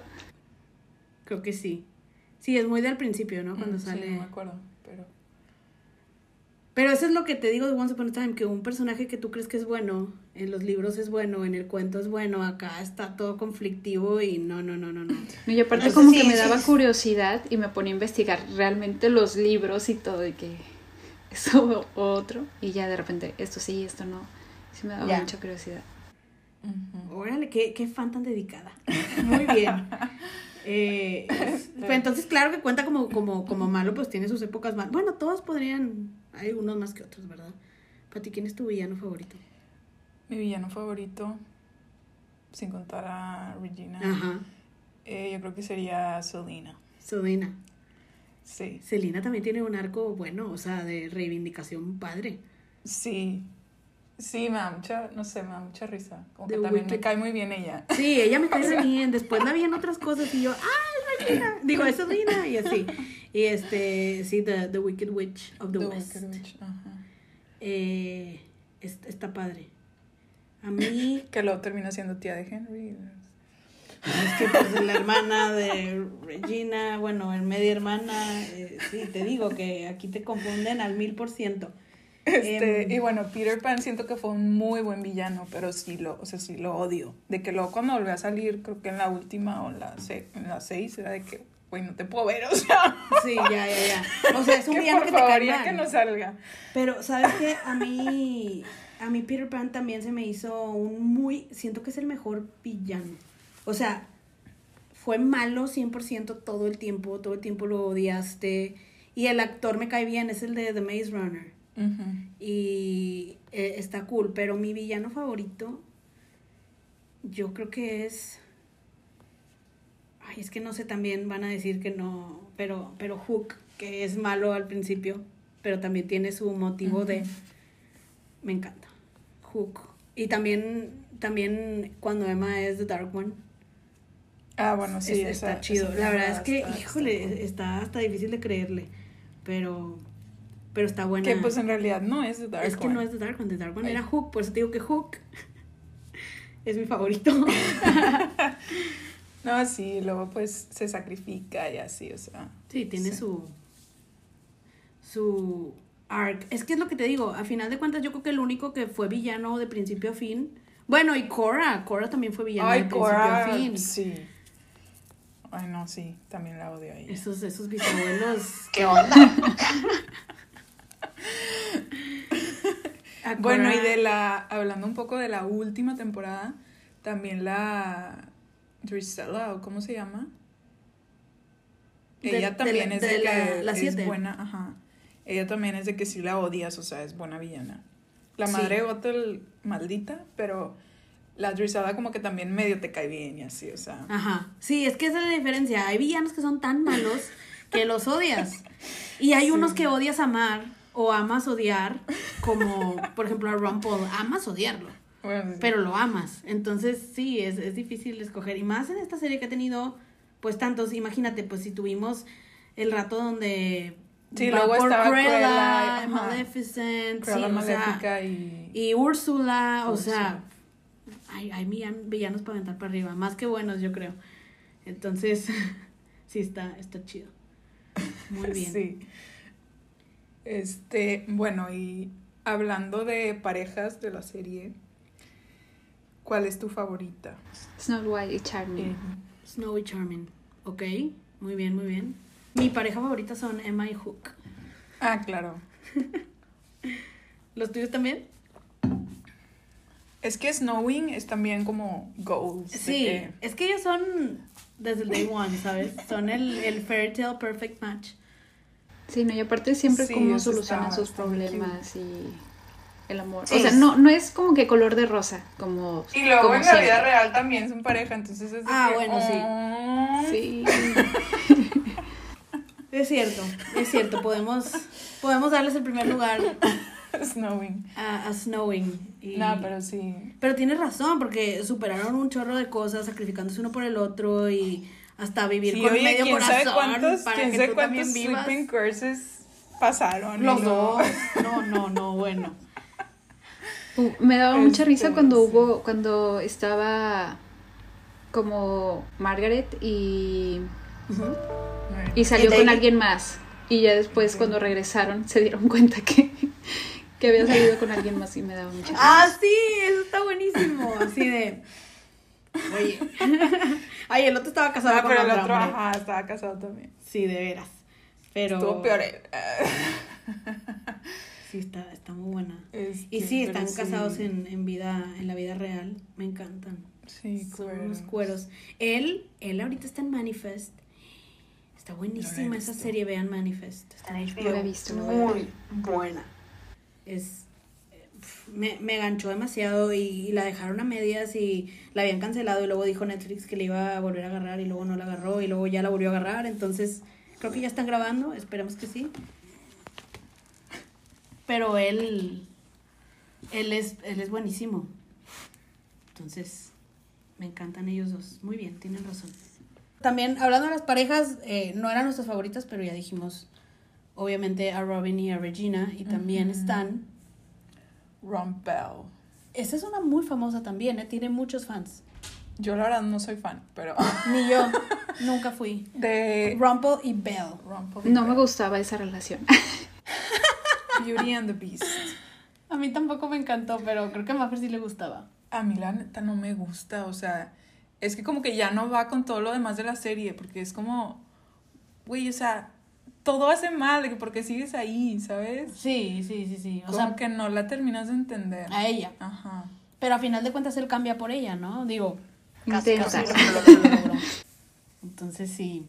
Creo que sí. Sí, es muy del principio, ¿no? Cuando Mm, sí, sale. no me acuerdo, pero... Pero eso es lo que te digo de Once Upon a Time, que un personaje que tú crees que es bueno, en los libros es bueno, en el cuento es bueno, acá está todo conflictivo y no, no, no, no, no. Y aparte Entonces, como sí, que me sí, daba sí. curiosidad y me ponía a investigar realmente los libros y todo, y que eso o otro, y ya de repente esto sí, esto no. Sí me daba Ya. mucha curiosidad. Órale, qué, qué fan tan dedicada. Muy bien. [laughs] Eh, pues entonces, claro que cuenta como, como, como malo, pues tiene sus épocas malas. Bueno, todos podrían, hay unos más que otros, ¿verdad? Para ti, ¿quién es tu villano favorito? Mi villano favorito, sin contar a Regina, Ajá, eh, yo creo que sería Selena. Selena. Sí, Selena también tiene un arco bueno, o sea, de reivindicación padre. sí. Sí, me da mucha, no sé, me da mucha risa. Como que también me cae muy bien ella. Sí, ella me cae [laughs] bien. Después la vi en otras cosas y yo, ¡ah, es Regina! Digo, es Selena, y así. Y este, sí, The, the Wicked Witch of the, The West. Wicked Witch, ajá. Eh, es- está padre. A mí, [laughs] Que luego termina siendo tía de Henry. es que pues la hermana de Regina, bueno, el media hermana, eh, sí, te digo que aquí te confunden al mil por ciento. Este, Em, y bueno, Peter Pan siento que fue un muy buen villano, pero sí lo, o sea, sí lo odio. De que luego cuando volvió a salir, creo que en la última o en la, se- en la seis, era de que, güey, no te puedo ver, [laughs] o sea, Sí, ya, ya, ya. O sea, es un [laughs] que villano por que te favor cae ya mal. que no salga. Pero, ¿sabes qué? A mí, a mí Peter Pan también se me hizo un muy, siento que es el mejor villano. O sea, fue malo 100% todo el tiempo, todo el tiempo lo odiaste. Y el actor me cae bien, es el de The Maze Runner. Y eh, está cool, pero mi villano favorito, yo creo que es... Ay, es que no sé, también van a decir que no, pero, pero Hook, que es malo al principio, pero también tiene su motivo de... Me encanta. Hook. Y también, también cuando Emma es The Dark One. Ah, bueno, sí, es- esa- está chido. esa La verdad es que, está- híjole, está hasta difícil de creerle, pero, pero está buena. Que pues en realidad no es The Dark es que One. no es The Dark One, The Dark One Ay. era Hook, por eso te digo que Hook [laughs] es mi favorito. [laughs] No, sí, luego pues se sacrifica y así, o sea. Sí, tiene Sí. su. su arc. Es que es lo que te digo, a final de cuentas, yo creo que el único que fue villano de principio a fin. Bueno, y Cora. Cora también fue villano de Ay, principio a Cora, fin. sí. Ay, no, sí, también la odio ahí. Esos, esos bisabuelos. [laughs] ¿Qué onda? [laughs] a Bueno, y Cora- de la, hablando un poco de la última temporada, también la Drisella, o cómo se llama. De- Ella también es de de, la- que la es siete. buena, ajá. Ella también es de que sí la odias, o sea, es buena villana. La Sí. madre Gothel maldita, pero la Drisella como que también medio te cae bien y así, o sea. Ajá. Sí, es que esa es la diferencia. Hay villanos que son tan malos que los odias. Y hay unos que odias amar o amas odiar, como por ejemplo a Rumple. Amas odiarlo, Bueno, sí. pero lo amas. Entonces sí, es, es difícil escoger. Y más en esta serie que ha tenido, pues tantos, imagínate, pues si tuvimos el rato donde... Sí, va luego por estaba Cruella. Maleficent, Cruella sí, o sea, Maléfica y... y Úrsula, o Úrsula. sea, hay, hay villan- villanos para aventar para arriba, más que buenos, yo creo. Entonces, [laughs] sí, está, está chido. Muy bien. Sí. Este, bueno, y hablando de parejas de la serie, ¿cuál es tu favorita? Snow White y Charming. Snowy Charming. Ok, muy bien, muy bien. Mi pareja favorita son Emma y Hook. Ah, claro. ¿Los tuyos también? Es que Snowing es también como goals. Sí, que- es que ellos son desde el day one, ¿sabes? Son el, el fairy tale perfect match. Sí, no, y aparte siempre Sí, cómo eso solucionan sus problemas y el amor. Sí. O sea, no, no es como que color de rosa, como. Y luego como en la vida real también son pareja, entonces es de Ah, que, bueno, sí. oh, Sí. [laughs] Es cierto, es cierto, podemos, podemos darles el primer lugar [laughs] Snowing. a, a Snowing. y- No, pero sí. Pero tienes razón, porque superaron un chorro de cosas, sacrificándose uno por el otro y hasta vivir Sí, con oye, medio ¿quién corazón sabe cuántos, para quién que sabe tú cuántos también vivas. sleeping curses pasaron? Los dos. [laughs] No, no, no, bueno. Uh, me daba mucha Este, risa cuando sí. hubo, cuando estaba como Margaret y, y salió ¿Y con alguien más. Y ya después cuando regresaron se dieron cuenta que, que había salido con alguien más y me daba mucha. Ah, sí, eso está buenísimo. Así de. Oye. [laughs] Ay, el otro estaba casado Ah, con pero el otro hombre. ajá, estaba casado también. Sí, de veras. Pero. Estuvo peor él. [laughs] Sí, está, está muy buena. Este, Y sí, están sí. casados en, en vida, en la vida real. Me encantan. Sí, Son cueros. unos cueros. Él, él ahorita está en Manifest. Está buenísima No esa serie, vean Manifest. Está No la he visto, no muy buena. Es me, me ganchó demasiado y, y la dejaron a medias y la habían cancelado y luego dijo Netflix que le iba a volver a agarrar y luego no la agarró y luego ya la volvió a agarrar, entonces creo que ya están grabando, esperemos que sí. Pero él él es él es buenísimo. Entonces, me encantan ellos dos. Muy bien, tienen razón. También, hablando de las parejas, eh, no eran nuestras favoritas, pero ya dijimos, obviamente, a Robin y a Regina, y también están. Ron Bell. Esa es una muy famosa también, ¿eh? tiene muchos fans. Yo la verdad no soy fan, pero [laughs] Ni yo, nunca fui. de Rumple y Belle. Ron Paul No me Bell. gustaba esa relación. [laughs] Beauty and the Beast. A mí tampoco me encantó, pero creo que a Maffer sí le gustaba. A mí la neta no me gusta, o sea, es que como que ya no va con todo lo demás de la serie, porque es como, güey, o sea, todo hace mal, porque sigues ahí, ¿sabes? Sí, sí, sí, sí. O como sea, que no la terminas de entender. a ella. Ajá. Pero a final de cuentas él cambia por ella, ¿no? Digo, casi lo logró. [laughs] Entonces sí.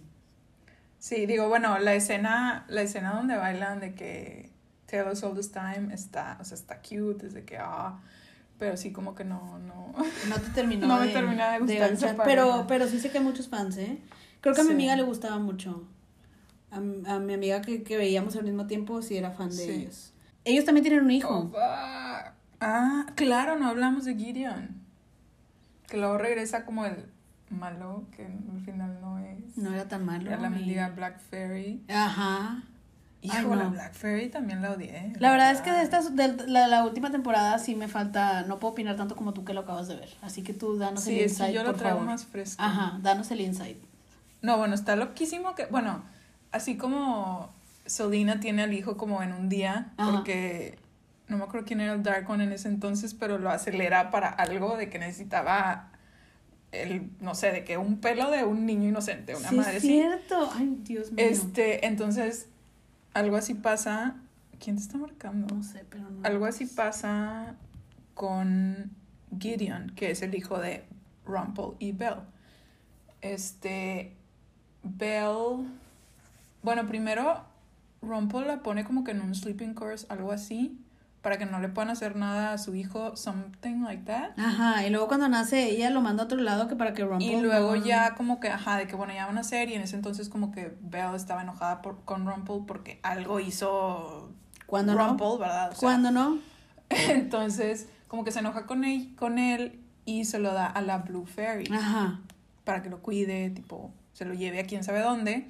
Sí, digo, bueno, la escena, la escena donde bailan de que Taylor's All This Time está, o sea, está cute, es de que, ah, pero sí como que no, no. No te terminó [laughs] No me de, termina de gustar esa pero, pero sí sé que hay muchos fans, ¿eh? Creo que a mi Sí. amiga le gustaba mucho. A, a mi amiga que, que veíamos al mismo tiempo sí era fan de Sí. ellos. Ellos también tienen un hijo. Oh. Ah, claro, no hablamos de Gideon. Que luego regresa como el malo, que al final no es. No era tan malo. Era la mendiga Black Fairy. Ajá. Ay, la no. Black Fairy también la odié. La verdad es que de estas, de la, la última temporada sí me falta, no puedo opinar tanto como tú que lo acabas de ver. Así que tú danos Sí, el insight, que yo lo traigo favor. más fresco. Ajá, danos el insight. No, bueno, está loquísimo que, bueno, así como Selena tiene al hijo como en un día, Ajá. porque no me acuerdo quién era el Dark One en ese entonces, pero lo acelera para algo de que necesitaba el, no sé, de que un pelo de un niño inocente, una sí, madre es cierto. Ay, Dios mío. Este, entonces, algo así pasa. ¿Quién te está marcando? No sé, pero no. Algo así pasa con Gideon, que es el hijo de Rumple y Belle. Este, Belle, bueno, primero Rumple la pone como que en un sleeping course, algo así, para que no le puedan hacer nada a su hijo, something like that. Aja, y luego cuando nace ella lo manda a otro lado que para que Rumple Y luego no- ya como que, ajá, de que bueno, ya van a hacer y en ese entonces como que Belle estaba enojada por, con Rumple porque algo hizo ¿Cuándo no? Rumple, ¿verdad? O sea, ¿Cuándo no? [laughs] Entonces, como que se enoja con él, con él y se lo da a la Blue Fairy Ajá. para que lo cuide, tipo, se lo lleve a quién sabe dónde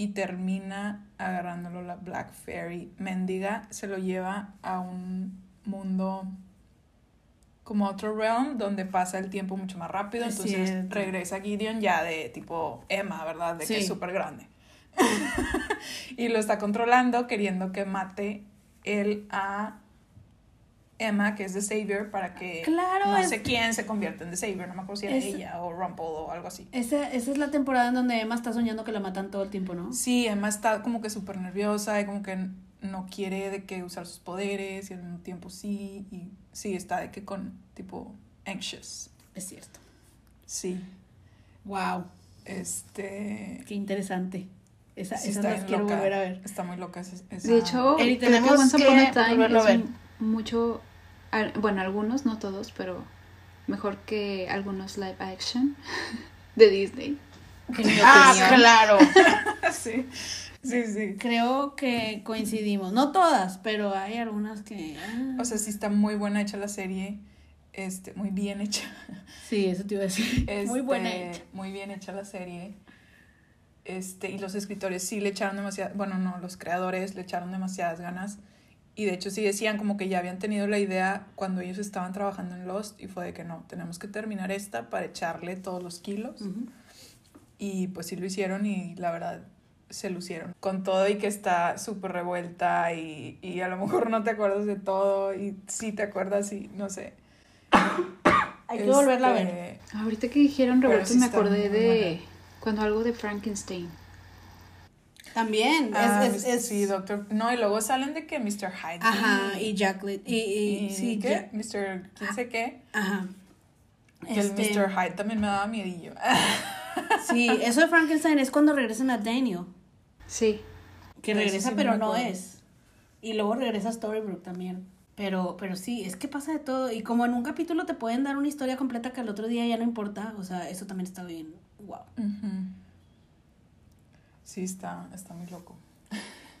y termina agarrándolo la Black Fairy. Mendiga se lo lleva a un mundo como otro realm donde pasa el tiempo mucho más rápido, Es entonces cierto. regresa Gideon ya de tipo Emma, ¿verdad? De que es súper grande. [laughs] y lo está controlando queriendo que mate él a Emma, que es The Savior, para que Claro, no sé quién se convierta en The Savior, no me acuerdo si era Es- ella o Rumple o algo así. Esa, esa es la temporada en donde Emma está soñando que la matan todo el tiempo, ¿no? Sí, Emma está como que súper nerviosa y como que no quiere de que usar sus poderes y al mismo tiempo sí, y sí, está de que con tipo anxious. Es cierto. Sí, Wow, este... qué interesante. Esa, sí está las quiero loca. volver a ver. Está muy loca esa... esa- De hecho, que tenemos que Time volverlo a ver. mucho, al- bueno, algunos, no todos, pero mejor que algunos live action [laughs] de Disney. Ah, claro. [laughs] sí, sí, sí. Creo que coincidimos. No todas, pero hay algunas que. ah. O sea, sí está muy buena hecha la serie, este, muy bien hecha. sí, eso te iba a decir. [laughs] Muy Este, buena hecha. Muy bien hecha la serie. Este, y los escritores sí le echaron demasiadas, bueno, no, los creadores le echaron demasiadas ganas. Y de hecho sí decían como que ya habían tenido la idea cuando ellos estaban trabajando en Lost y fue de que no, tenemos que terminar esta para echarle todos los kilos. Ujú. Y pues sí lo hicieron y la verdad se lucieron. Con todo y que está súper revuelta y, y a lo mejor no te acuerdas de todo y sí te acuerdas y no sé. [coughs] Hay que volverla a ver. Este, Ahorita que dijeron Roberto sí me acordé de buena. cuando algo de Frankenstein. También. Ah, es, es, es- sí, doctor. No, y luego salen de que Mr. Hyde. Ajá, y Jacqueline. Y, y, y sí, ¿qué? Mr. quién sé qué. Ajá. Que Este, el Mr. Hyde también me daba miedillo. [laughs] Sí, eso de Frankenstein es cuando regresan a Daniel. Sí. Que regresa, sí pero no es. Y luego regresa Storybrooke también. Pero, pero sí, es que pasa de todo. Y como en un capítulo te pueden dar una historia completa que al otro día ya no importa. O sea, eso también está bien. Wow. Ujú. Sí, está, está muy loco. [laughs]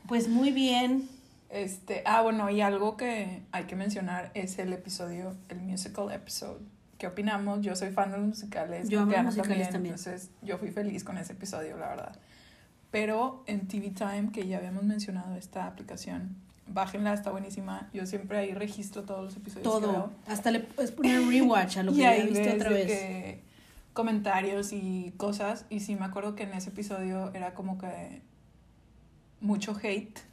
Pues muy bien. Este, ah, bueno, y algo que hay que mencionar es el episodio, el musical episode. ¿Qué opinamos? Yo soy fan de los musicales. Yo amo musicales también. Entonces, yo fui feliz con ese episodio, la verdad. Pero en TV Time, que ya habíamos mencionado esta aplicación, bájenla, está buenísima. Yo siempre ahí registro todos los episodios que Todo. veo. Hasta le puedes poner rewatch a lo [laughs] que ya viste otra vez. que comentarios y cosas. Y sí me acuerdo que en ese episodio era como que mucho hate. [laughs]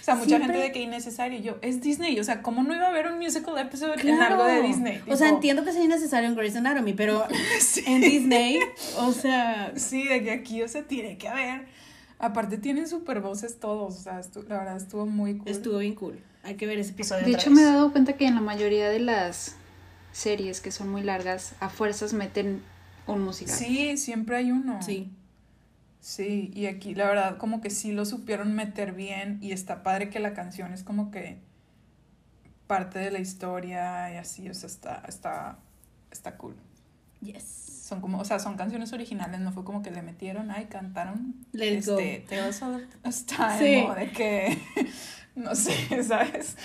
O sea, mucha Siempre- gente de que innecesario. Y yo, es Disney. O sea, ¿cómo no iba a haber un musical episode en Claro. algo de Disney? O sea, entiendo que sea innecesario en Grey's Anatomy, pero [laughs] sí, en Disney, o sea, Sí, de que aquí, o sea, tiene que haber. Aparte, tienen super voces todos. O sea, la verdad estuvo muy cool. estuvo bien cool. Hay que ver ese episodio. De otra hecho, vez. me he dado cuenta que en la mayoría de las series que son muy largas, a fuerzas meten un musical. Sí, siempre hay uno. Sí. Sí, y aquí la verdad como que sí lo supieron meter bien y está padre que la canción es como que parte de la historia y así, o sea, está, está, está cool. Yes. Son como, o sea, son canciones originales, no fue como que le metieron, ay, cantaron Let go. este, of Time, [laughs] Sí. de que, [laughs] no sé, [laughs] ¿sabes?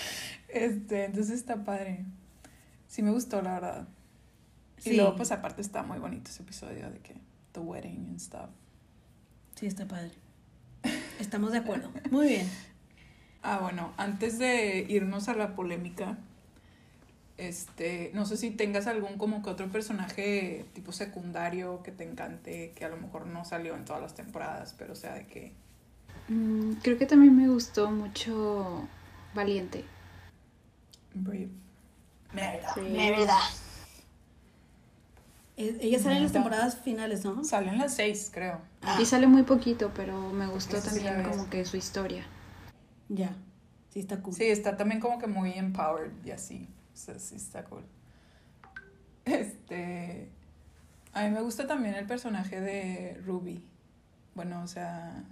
Este, entonces está padre. Sí me gustó, la verdad. Sí. Y luego, pues aparte está muy bonito ese episodio de que The Wedding and stuff. Sí, está padre. Estamos de acuerdo. [laughs] Muy bien. Ah, bueno, antes de irnos a la polémica, este, no sé si tengas algún como que otro personaje tipo secundario que te encante, que a lo mejor no salió en todas las temporadas, pero o sea de que Mm, creo que también me gustó mucho Valiente. Brave. Merida. Mérida. Eh, Ella sale en las temporadas finales, ¿no? Salen las seis, creo. Ah, Y sale muy poquito, pero me gustó Eso también como que su historia. ya. Sí, está cool. Sí, está también como que muy empowered y así. O sea, sí está cool. Este. A mí me gusta también el personaje de Ruby. Bueno, o sea.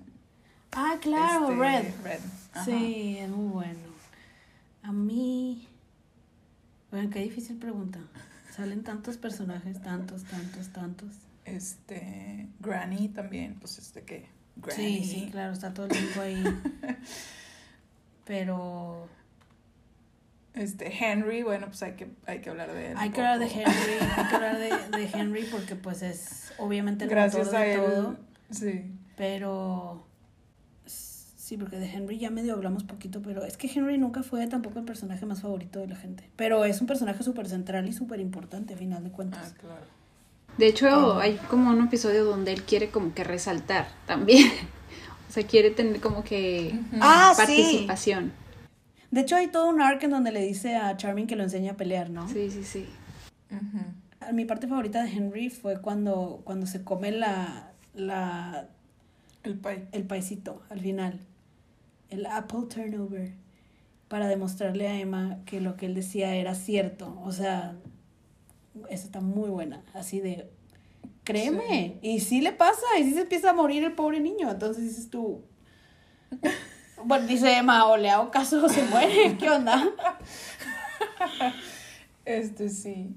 Ah, claro, este, Red. Red. Ajá. Sí, es muy bueno. A mí. Bueno, qué difícil pregunta. Salen tantos personajes, tantos, tantos, tantos. Este. Granny también, pues este que. Granny. Sí, sí, claro, está todo el tiempo ahí. [laughs] Pero Este, Henry, bueno, pues hay que, hay que hablar de él. hay que hablar de. Henry, hay que [laughs] hablar de, de Henry porque pues es obviamente el Gracias motor a de él. todo. Sí. Pero sí, porque de Henry ya medio hablamos poquito, pero es que Henry nunca fue tampoco el personaje más favorito de la gente. Pero es un personaje súper central y súper importante a final de Ah, cuentas. claro. De hecho, hay como un episodio donde él quiere como que resaltar también. [laughs] O sea, quiere tener como que. Ah, sí. participación. De hecho, hay todo un arc en donde le dice a Charming que lo enseña a pelear, ¿no? Sí, sí, sí. Ujú. Mi parte favorita de Henry fue cuando, cuando se come la, la, El pay. el paisito al final. El apple turnover. Para demostrarle a Emma que lo que él decía era cierto. O sea, esa está muy buena. Así de, créeme. Y sí le pasa. Y sí se empieza a morir el pobre niño. Entonces dices tú... [laughs] Bueno, dice Emma, o le hago caso o se muere. [laughs] ¿Qué onda? [laughs] Este sí.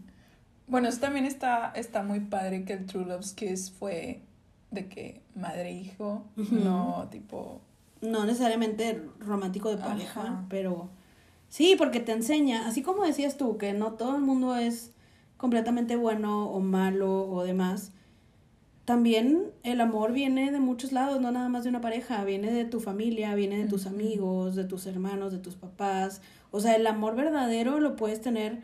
Bueno, eso también está, está muy padre que el True Love's Kiss fue de que madre e hijo, Ujú. no tipo. No necesariamente romántico de pareja, Ajá. pero sí, porque te enseña, así como decías tú, que no todo el mundo es completamente bueno o malo o demás. También el amor viene de muchos lados, no nada más de una pareja, viene de tu familia, viene de tus amigos, de tus hermanos, de tus papás. O sea, el amor verdadero lo puedes tener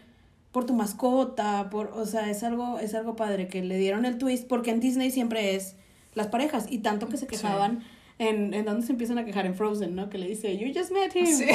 por tu mascota, por, o sea, es algo, es algo padre que le dieron el twist, porque en Disney siempre es las parejas, y tanto que se Sí. En, en donde se empiezan a quejar en Frozen, ¿no? Que le dice, you just met him. Sí.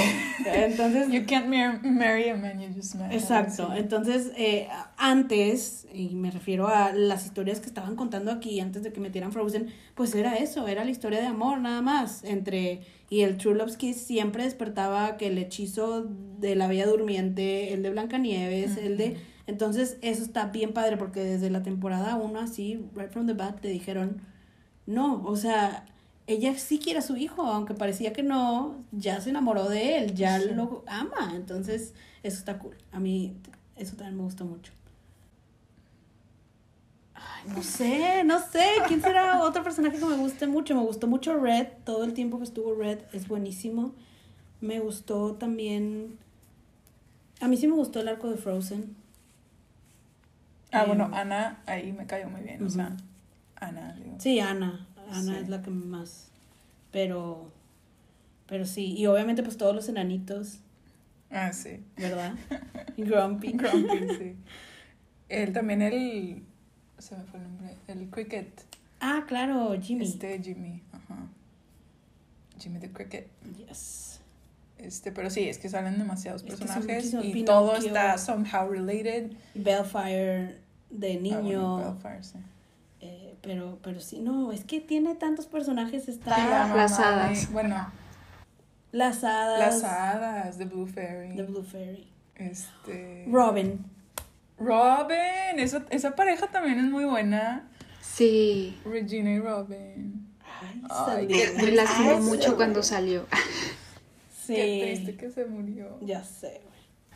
Entonces, You can't mar- marry a man you just met. Exacto, Sí. entonces eh, antes, y me refiero a las historias que estaban contando aquí antes de que metieran Frozen, pues era eso, era la historia de amor nada más, entre, y el True Love's Kiss siempre despertaba que el hechizo de la Bella Durmiente, el de Blancanieves, el de, entonces eso está bien padre porque desde la temporada 1 así, right from the bat, te dijeron, no, o sea, ella sí quiere a su hijo, aunque parecía que no, ya se enamoró de él, ya Sí. lo ama, entonces eso está cool. A mí eso también me gustó mucho. Ay, no sé, no sé, ¿quién será otro personaje que me guste mucho? Me gustó mucho Red, todo el tiempo que estuvo Red es buenísimo. Me gustó también... A mí sí me gustó el arco de Frozen. Ah, Em, bueno, Ana ahí me cayó muy bien. O sea. Ana, digo. Sí, Ana. Ana Sí. es la que más. Pero. Pero sí. Y obviamente, pues todos los enanitos, Ah, sí. ¿verdad? [laughs] Grumpy. Grumpy, [laughs] sí. Él también, el. Se me fue el nombre. El Cricket. Ah, claro, Jimmy. Este Jimmy. Ajá. Jimmy the Cricket. Yes. Este, pero sí, es que salen demasiados Es que son personajes y todo Pinocchio. está somehow related. Bellfire de Ah, niño. bueno, Bellfire, sí. Pero, pero sí, no, es que tiene tantos personajes. La Está mamá Las de- hadas. bueno, las hadas. las hadas de Blue Fairy. de Blue Fairy. Este. Robin. Robin. Esa, esa pareja también es muy buena. Sí. Regina y Robin. Ay, Ay. Me lastimó Ay, mucho sí. cuando salió. Sí. Qué triste que se murió. Ya sé.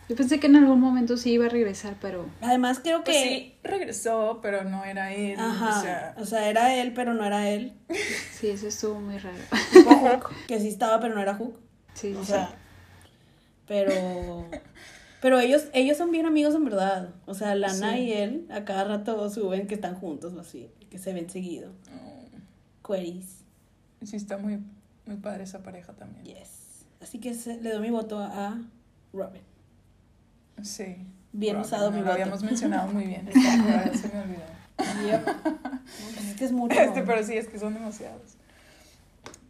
Yo pensé que en algún momento sí iba a regresar, pero Además, creo que. Pues sí, regresó, pero no era él. Ajá. O sea, era él, pero no era él. [laughs] sí, eso estuvo muy raro. Tipo Hook, que sí estaba, pero no era Hook. Sí, O sí. sea, pero pero ellos ellos son bien amigos en verdad. O sea, Lana Sí. y él a cada rato suben que están juntos o así, que se ven seguido. no, Queries. sí está muy, Muy padre esa pareja también. Yes. Así que se- le doy mi voto a Robin. Sí. Bien usado no mi Lo habíamos mencionado muy bien. [laughs] Ahora se me olvidó. Yep. Es que es mucho. Este, pero sí, es que son demasiados.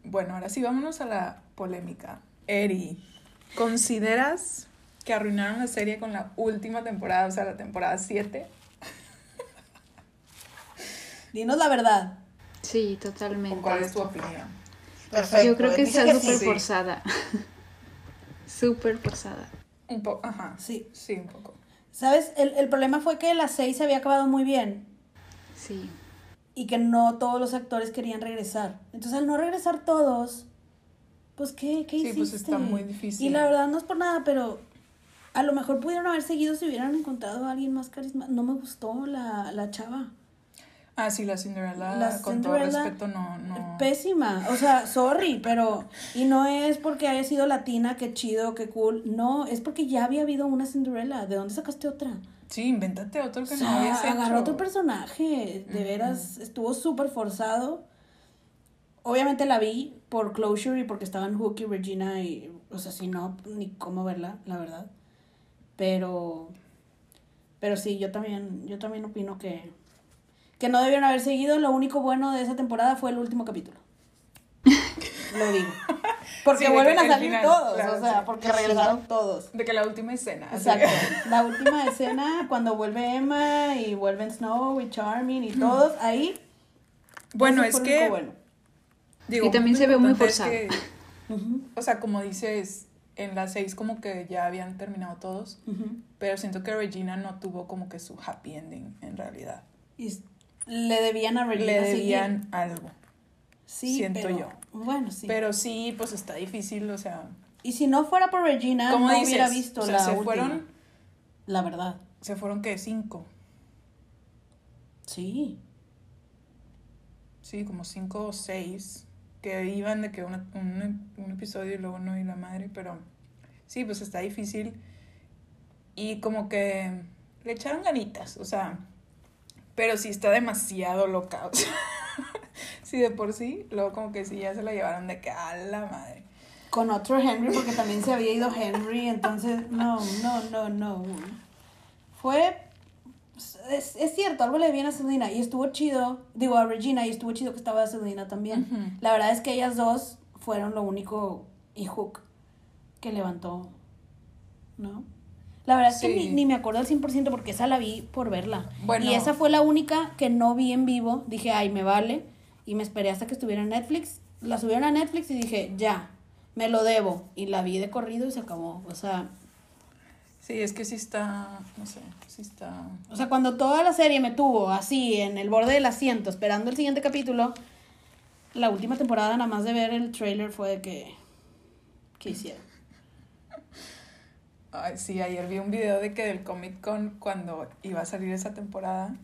Bueno, ahora sí, vámonos a la polémica. Eri, ¿consideras que arruinaron la serie con la última temporada, o sea, la temporada 7? Dinos la verdad. Sí, totalmente. ¿O cuál es tu opinión? Perfecto. Yo creo que está súper sí. forzada. [laughs] súper forzada. Un poco, ajá. Sí. Sí, un poco. ¿Sabes? El, el problema fue que las seis se había acabado muy bien Sí. y que no todos los actores querían regresar. Entonces, al no regresar todos, pues, ¿qué, qué Sí, hiciste? pues, está muy difícil. Y la verdad no es por nada, pero a lo mejor pudieron haber seguido si hubieran encontrado a alguien más carismático. No me gustó la, la chava. Ah, sí, la Cinderella, La con todo Cinderella, respeto, no, no. Pésima. O sea, sorry, pero. Y no es porque haya sido latina, qué chido, qué cool. No, es porque ya había habido una Cinderella. ¿De dónde sacaste otra? Sí, invéntate otro que O no sea, habías hecho. agarró otro personaje. De veras, estuvo súper forzado. Obviamente la vi por Closure y porque estaban Hook y Regina y. O sea, si no, ni cómo verla, la verdad. Pero. Pero sí, yo también, yo también opino que. Que no debieron haber seguido. Lo único bueno de esa temporada fue el último capítulo. [laughs] Lo digo. Porque Sí, vuelven a salir final, todos. claro, o sea, sí. porque regresaron todos. De que la última escena. Exacto. [laughs] La última escena, cuando vuelve Emma y vuelven Snow y Charming y todos, ahí. Bueno, es que. bueno. Digo, Y también se ve muy importante es forzado. que, o sea, como dices, en las seis como que ya habían terminado todos, pero siento que Regina no tuvo como que su happy ending en realidad. Y le debían a Regina Le seguir. debían algo. Sí, siento pero- yo. Bueno, sí. Pero sí, pues está difícil, o sea, y si no fuera por Regina, no dices, hubiera visto o sea, la se última. fueron, La verdad. se fueron que cinco, Sí. sí, como cinco o seis, que iban de que una- un, un episodio y luego no y la madre, pero sí, pues está difícil y como que le echaron ganitas, o sea, pero sí está demasiado loca, o sea, [laughs] sí de por sí, luego como que sí ya se la llevaron de que a la madre. Con otro Henry, porque también se había ido Henry, entonces, no, no, no, no. Fue. Es, es cierto, algo le viene a Selena y estuvo chido, digo a Regina y estuvo chido que estaba Selena también. La verdad es que ellas dos fueron lo único y Hook que levantó, ¿no? La verdad es que ni me acuerdo al 100% porque esa la vi por verla. Bueno. Y esa fue la única que no vi en vivo. Dije, ay, me vale. Y me esperé hasta que estuviera en Netflix. La subieron a Netflix y dije, ya, me lo debo. Y la vi de corrido y se acabó. O sea, Sí, es que sí está, no sé, sí está... o sea, cuando toda la serie me tuvo así en el borde del asiento esperando el siguiente capítulo, la última temporada nada más de ver el trailer fue de que... ¿Qué hicieron? Ay, sí, ayer vi un video de que del Comic Con cuando iba a salir esa temporada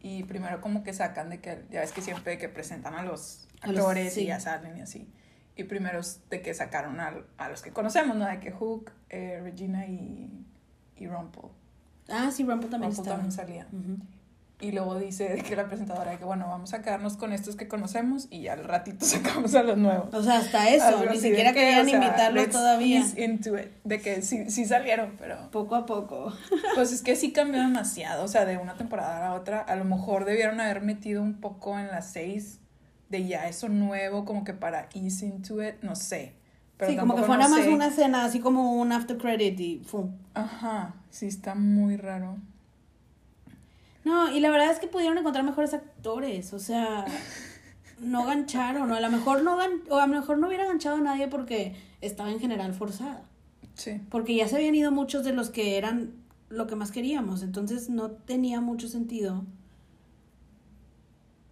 y primero como que sacan de que, ya ves que siempre que presentan a los actores sí. y ya salen y así. Y primero de que sacaron a, a los que conocemos, ¿no? De que Hook, eh, Regina y, y Rumpel. Ah, sí, Rumple también Rumple estaba. también salía. Ujú. Y luego dice que la presentadora que, bueno, vamos a quedarnos con estos que conocemos y al ratito [laughs] sacamos a los nuevos. O sea, hasta eso, Algo ni siquiera que, querían o sea, invitarlos todavía. into it, de que sí, sí salieron, pero Poco a poco. [laughs] pues es que sí cambió demasiado, o sea, de una temporada a la otra, a lo mejor debieron haber metido un poco en las seis de ya eso nuevo, como que para ease into it, no sé. Pero sí, como que fuera no más sé. una escena, así como un after credit y ¡fum! Ajá, sí está muy raro. No, y la verdad es que pudieron encontrar mejores actores, o sea, no gancharon, o a lo mejor no gan o a lo mejor no hubiera ganchado a nadie porque estaba en general forzada. Sí. Porque ya se habían ido muchos de los que eran lo que más queríamos, entonces no tenía mucho sentido.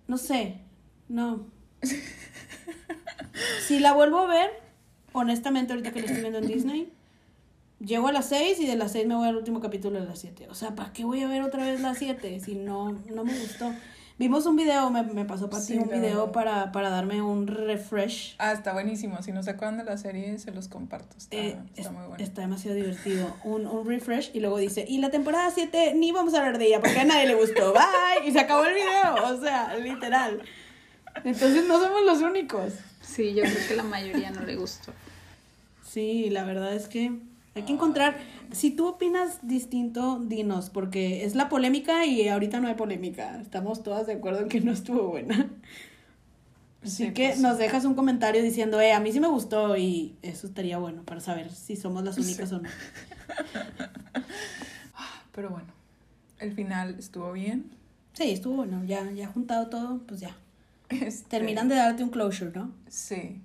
No sé, no. [laughs] Si la vuelvo a ver, honestamente ahorita que la estoy viendo en Disney, llego a las 6 y de las 6 me voy al último capítulo de las 7. O sea, ¿para qué voy a ver otra vez las 7 si no, no me gustó? Vimos un video, me, me pasó para Sí, ti un video para, para darme un refresh. Ah, está buenísimo. Si no se acuerdan de la serie, se los comparto. Está, Eh, está es- muy bueno. está demasiado divertido. [laughs] Un, un refresh y luego dice, y la temporada 7 ni vamos a hablar de ella porque a nadie le gustó. Bye. Y se acabó el video. O sea, literal. Entonces no somos los únicos. Sí, yo creo que la mayoría no le gustó. Sí, la verdad es que hay que encontrar. Si tú opinas distinto, dinos, porque es la polémica y ahorita no hay polémica. Estamos todas de acuerdo en que no estuvo buena. Así Sí, que pues, nos dejas un comentario diciendo, eh, a mí sí me gustó y eso estaría bueno para saber si somos las únicas Sí. o no. [laughs] Pero bueno, el final estuvo bien. Sí, estuvo bueno. Ya, ya juntado todo, pues ya. Este, Terminan de darte un closure, ¿no? Sí.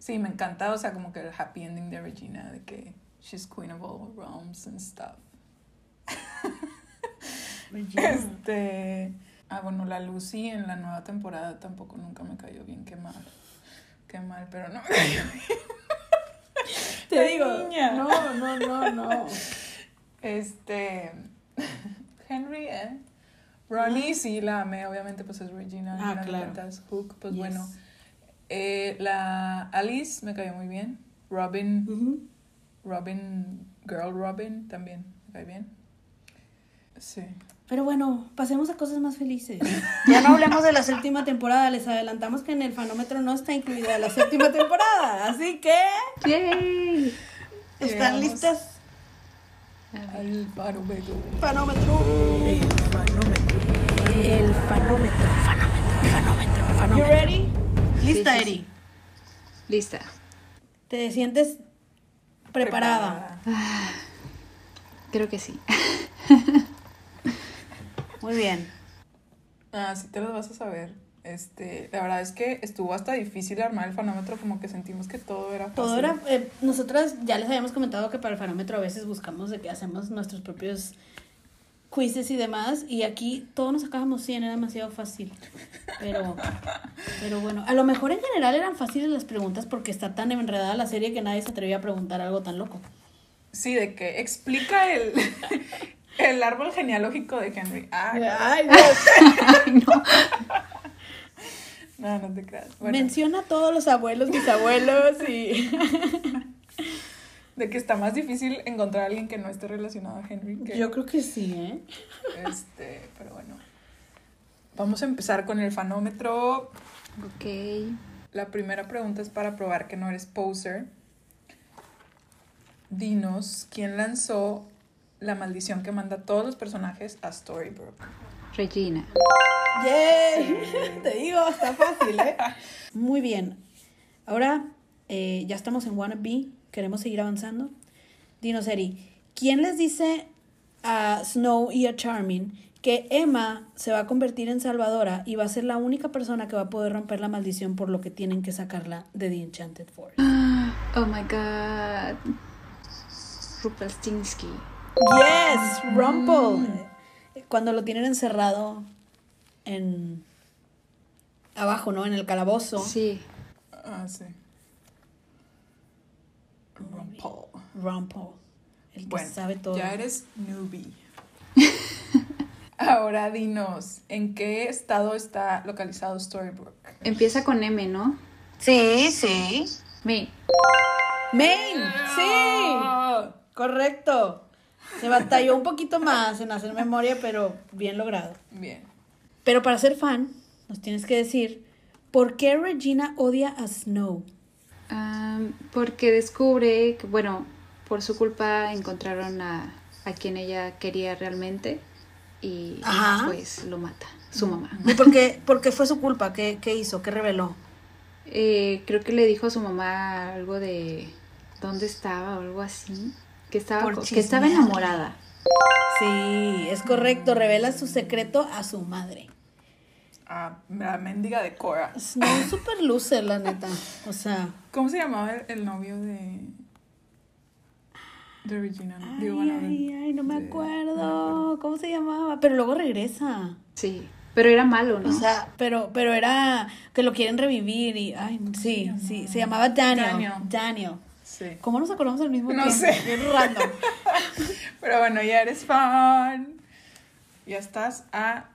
Sí, me encanta, o sea, como que el happy ending de Regina, de que she's queen of all realms and stuff. [laughs] Este. Ah, bueno, la Lucy en la nueva temporada tampoco nunca me cayó bien, qué mal. Qué mal, pero no me cayó bien. [laughs] Te La digo, niña. no, no, no, no. Este. Henry, ¿eh? Ronnie, sí, la amé, obviamente, pues es Regina. Ah, claro. Hook, pues Yes. bueno. Eh, la Alice me cayó muy bien. Robin. Robin, Girl Robin también me cae bien. Sí. Pero bueno, pasemos a cosas más felices. [laughs] Ya no hablemos de la séptima temporada, les adelantamos que en el fanómetro no está incluida la séptima temporada, así que ¡Yay! ¿están Llegamos. listas? Al barómetro. Fanómetro. El fanómetro. El fanómetro. Fanómetro. Fanómetro. Fanómetro. You ready? Lista, Sí, sí, Eri. sí. Lista. ¿Te sientes preparada? Creo que sí. [laughs] Muy bien. Ah, sí te lo vas a saber. Este, la verdad es que estuvo hasta difícil armar el fanómetro, como que sentimos que todo era fácil. Todo era, eh, nosotras ya les habíamos comentado que para el fanómetro a veces buscamos de que hacemos nuestros propios quizzes y demás, y aquí todos nos sacábamos 100, era demasiado fácil. Pero, pero bueno, a lo mejor en general eran fáciles las preguntas porque está tan enredada la serie que nadie se atrevía a preguntar algo tan loco. Sí, de que explica el, [laughs] el árbol genealógico de Henry. Ay, [laughs] Ay, no. no, no te creas. Bueno, Menciona a todos los abuelos, bisabuelos y... [laughs] de que está más difícil encontrar a alguien que no esté relacionado a Henry. Que, Yo creo que sí, ¿eh? Este, pero bueno. Vamos a empezar con el fanómetro. Ok. La primera pregunta es para probar que no eres poser. Dinos, ¿quién lanzó la maldición que manda a todos los personajes a Storybrooke? Regina. ¡Yay! [laughs] Te digo, está fácil, ¿eh? [laughs] Muy bien. Ahora eh, ya estamos en Wannabe. Queremos seguir avanzando. Dinos, Eri, ¿quién les dice a Snow y a Charming que Emma se va a convertir en salvadora y va a ser la única persona que va a poder romper la maldición por lo que tienen que sacarla de The Enchanted Forest? Oh my god. Rupelstinsky. Yes, Rumple. Cuando lo tienen encerrado en abajo, ¿no? En el calabozo. Sí. Ah, sí. Rumpel. Rumple. El que Bueno, sabe todo. ya eres newbie. [laughs] Ahora dinos, ¿en qué estado está localizado Storybrooke? Empieza con M, ¿no? Sí, sí. Maine. Maine, sí, correcto. Se batalló un poquito más en hacer memoria, pero bien logrado. Bien. Pero para ser fan, nos tienes que decir, ¿por qué Regina odia a Snow? Porque descubre que, bueno, por su culpa encontraron a, a quien ella quería realmente y Ajá. pues lo mata, su mamá. ¿Y por qué, [laughs] por qué fue su culpa? ¿Qué, qué hizo? ¿Qué reveló? Eh, creo que le dijo a su mamá algo de dónde estaba o algo así. Que estaba, que estaba enamorada. Sí, es correcto, revela su secreto a su madre. Ah, la mendiga de Cora. Snow es super loser, la neta. O sea, ¿Cómo se llamaba el, el novio de. de Regina? no? ay, Digo, bueno, de- ay, ay, no me de- no me acuerdo. ¿Cómo se llamaba? Pero luego regresa. Sí, pero era malo, ¿no? O sea, pero, pero era que lo quieren revivir y, ay, sí, sí, se llamaba Daniel. Daniel. Daniel. Sí. ¿Cómo nos acordamos al mismo No tiempo? sé. Bien random. [laughs] Pero bueno, ya eres fan. Ya estás a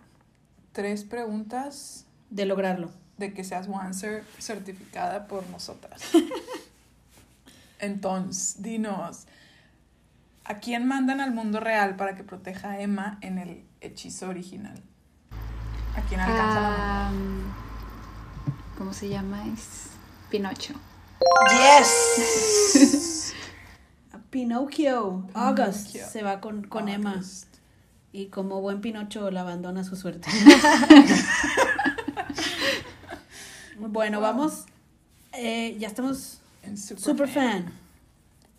tres preguntas De lograrlo. De que seas Wanser certificada por nosotras. [laughs] Entonces, dinos, ¿a quién mandan al mundo real para que proteja a Emma en el hechizo original? ¿A quién alcanza la mano? Am, ¿cómo se llama? Es Pinocho. Yes. [laughs] Pinocchio. August Pinocchio. se va con, con Emma. Y como buen Pinocho la abandona a su suerte. [laughs] bueno, vamos. Eh, ya estamos En Super, super fan.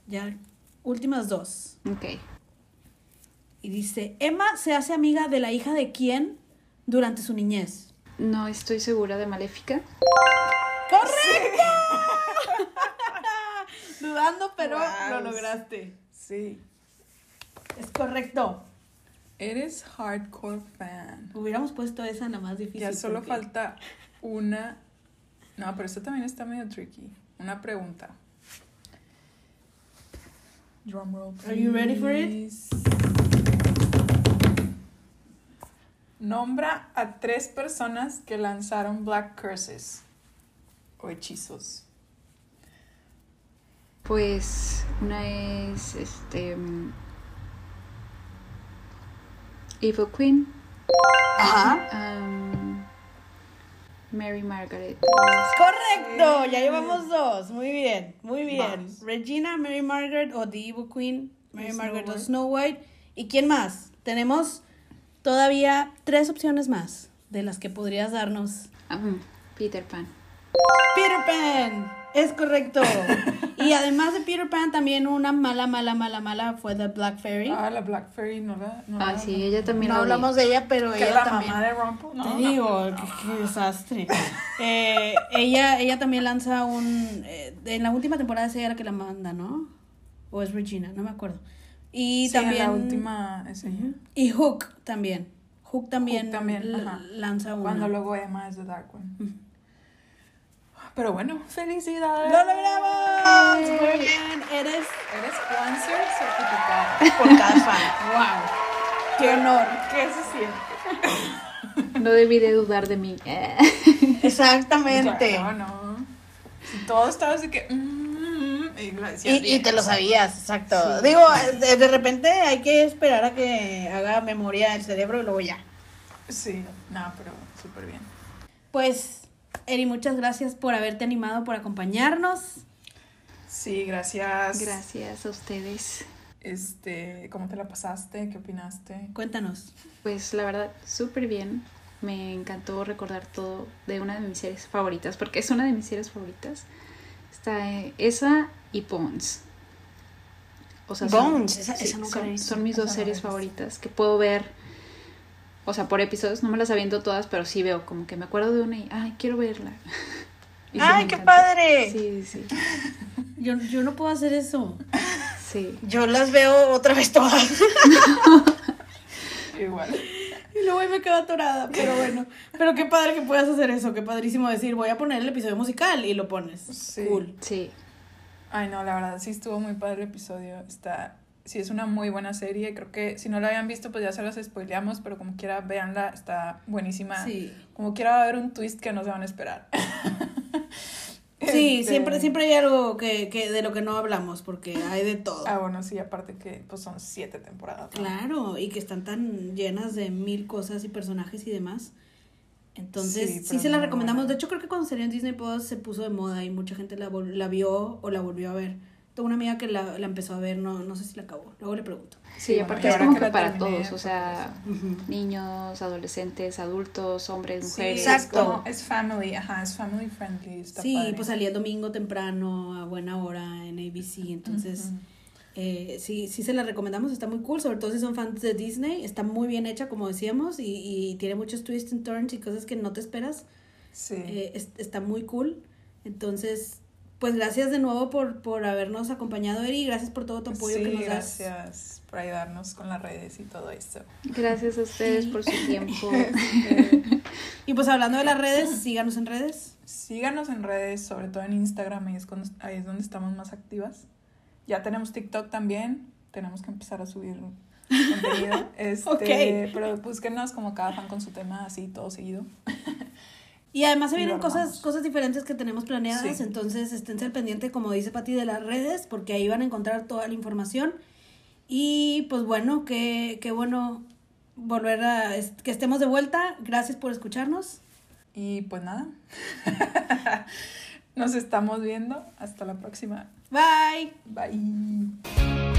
Ya, últimas dos. Ok. Y dice, Emma se hace amiga de la hija de quién durante su niñez. No estoy segura de Maléfica. ¡Correcto! [laughs] Dudando, pero Wow. lo lograste. Sí. Es correcto. Eres hardcore fan. Hubiéramos puesto esa la más difícil. Ya solo porque- falta una. No, pero esto también está medio tricky. Una pregunta. Drumroll. Are you ready for it? please. Nombra a tres personas que lanzaron Black Curses o hechizos. Pues una es este mm, Evil Queen, Ajá. um, Mary Margaret. Correcto, ya llevamos dos. Muy bien, muy bien. Vamos. Regina, Mary Margaret o The Evil Queen, Mary Snow Margaret o. Snow White. ¿Y quién más? Tenemos todavía tres opciones más de las que podrías darnos. um, Peter Pan. Peter Pan, es correcto. [laughs] y además de Peter Pan, también una mala, mala, mala, mala fue The Black Fairy. Ah, la Black Fairy no la. No Ah, la- sí, ella también no hablamos de ella, pero Que ella la también. mamá de Rumple. No, Te no, digo, no. qué, qué desastre. Eh, ella, ella también lanza un. eh, en la última temporada es ella la que la manda, ¿no? O es Regina, no me acuerdo. Y Sí, también. en la última es ella. Y Hook también. Hook también, Hook también, lanza una. Cuando luego Emma es The Dark One. Pero bueno, felicidades. ¡Lo logramos! Muy bien, eres. Eres Juancer certificada. Por cada fan. ¡Wow! ¡Qué honor! ¿Qué se siente? No debí de dudar de mí. Exactamente. Claro, no. Si todo estaba así que. mm, y Y, y te lo sabías, exacto. Digo, de, de repente hay que esperar a que haga memoria el cerebro y luego ya. Sí, no, pero súper bien. Pues, Eri, muchas gracias por haberte animado, por acompañarnos. Sí, gracias. Gracias a ustedes. Este, ¿cómo te la pasaste? ¿Qué opinaste? Cuéntanos. Pues la verdad, súper bien. Me encantó recordar todo de una de mis series favoritas, porque es una de mis series favoritas. Está eh, esa y Bones. O sea, son- Bones, esa- sí, esa nunca son, son mis Esa dos series favoritas que puedo ver. O sea, por episodios, no me las aviento todas, pero sí veo como que me acuerdo de una y, ay, quiero verla. [laughs] Y ¡Ay, qué encanta. padre! Sí, sí, [laughs] Yo, yo no puedo hacer eso. sí. Yo las veo otra vez todas. [laughs] Igual. Y luego ahí me quedo atorada, pero bueno. Pero qué padre que puedas hacer eso, qué padrísimo decir, voy a poner el episodio musical y lo pones. Sí. Cool. Sí, Ay, no, la verdad, sí estuvo muy padre el episodio. Está, sí, es una muy buena serie. Creo que si no la habían visto, pues ya se las spoileamos, pero como quiera, véanla, está buenísima. Sí. Como quiera, va a haber un twist que no se van a esperar. [laughs] Sí, Este, siempre, siempre hay algo que, que de lo que no hablamos, porque hay de todo. Ah, bueno, sí, aparte que pues son siete temporadas. ¿no? Claro, y que están tan llenas de mil cosas y personajes y demás. Entonces, Sí, se la recomendamos. buena. De hecho, creo que cuando salió en Disney Plus se puso de moda y mucha gente la, vol- la vio o la volvió a ver. Tengo una amiga que la, la empezó a ver, no, no sé si la acabó. Luego le pregunto. sí, bueno, aparte es como que que la para terminé, todos, o sea, niños, adolescentes, adultos, hombres, mujeres. es, Exacto. como- es family, ajá, es family friendly. Está sí, padre. pues salía el domingo temprano, a buena hora en ABC. Entonces, Ujú. eh, sí, sí se la recomendamos, está muy cool, sobre todo si son fans de Disney. Está muy bien hecha, como decíamos, y, y tiene muchos twists and turns y cosas que no te esperas. Sí. Eh, es- está muy cool. Entonces, pues gracias de nuevo por, por habernos acompañado, Eri. Gracias por todo tu apoyo sí, que nos das. gracias por ayudarnos con las redes y todo eso. Gracias a ustedes Sí. por su tiempo. Este, [laughs] Y pues hablando de las redes, síganos en redes. síganos en redes, sobre todo en Instagram, ahí es, cuando- ahí es donde estamos más activas. Ya tenemos TikTok también, tenemos que empezar a subir contenido. [laughs] Este, Ok. Pero búsquenos como cada fan con su tema, así todo seguido. [laughs] Y además se vienen cosas, cosas diferentes que tenemos planeadas, Sí. entonces esténse al pendiente, como dice Pati, de las redes, porque ahí van a encontrar toda la información. Y pues bueno, qué, qué bueno volver a que estemos de vuelta. Gracias por escucharnos. Y pues nada. [laughs] Nos estamos viendo. Hasta la próxima. Bye. Bye.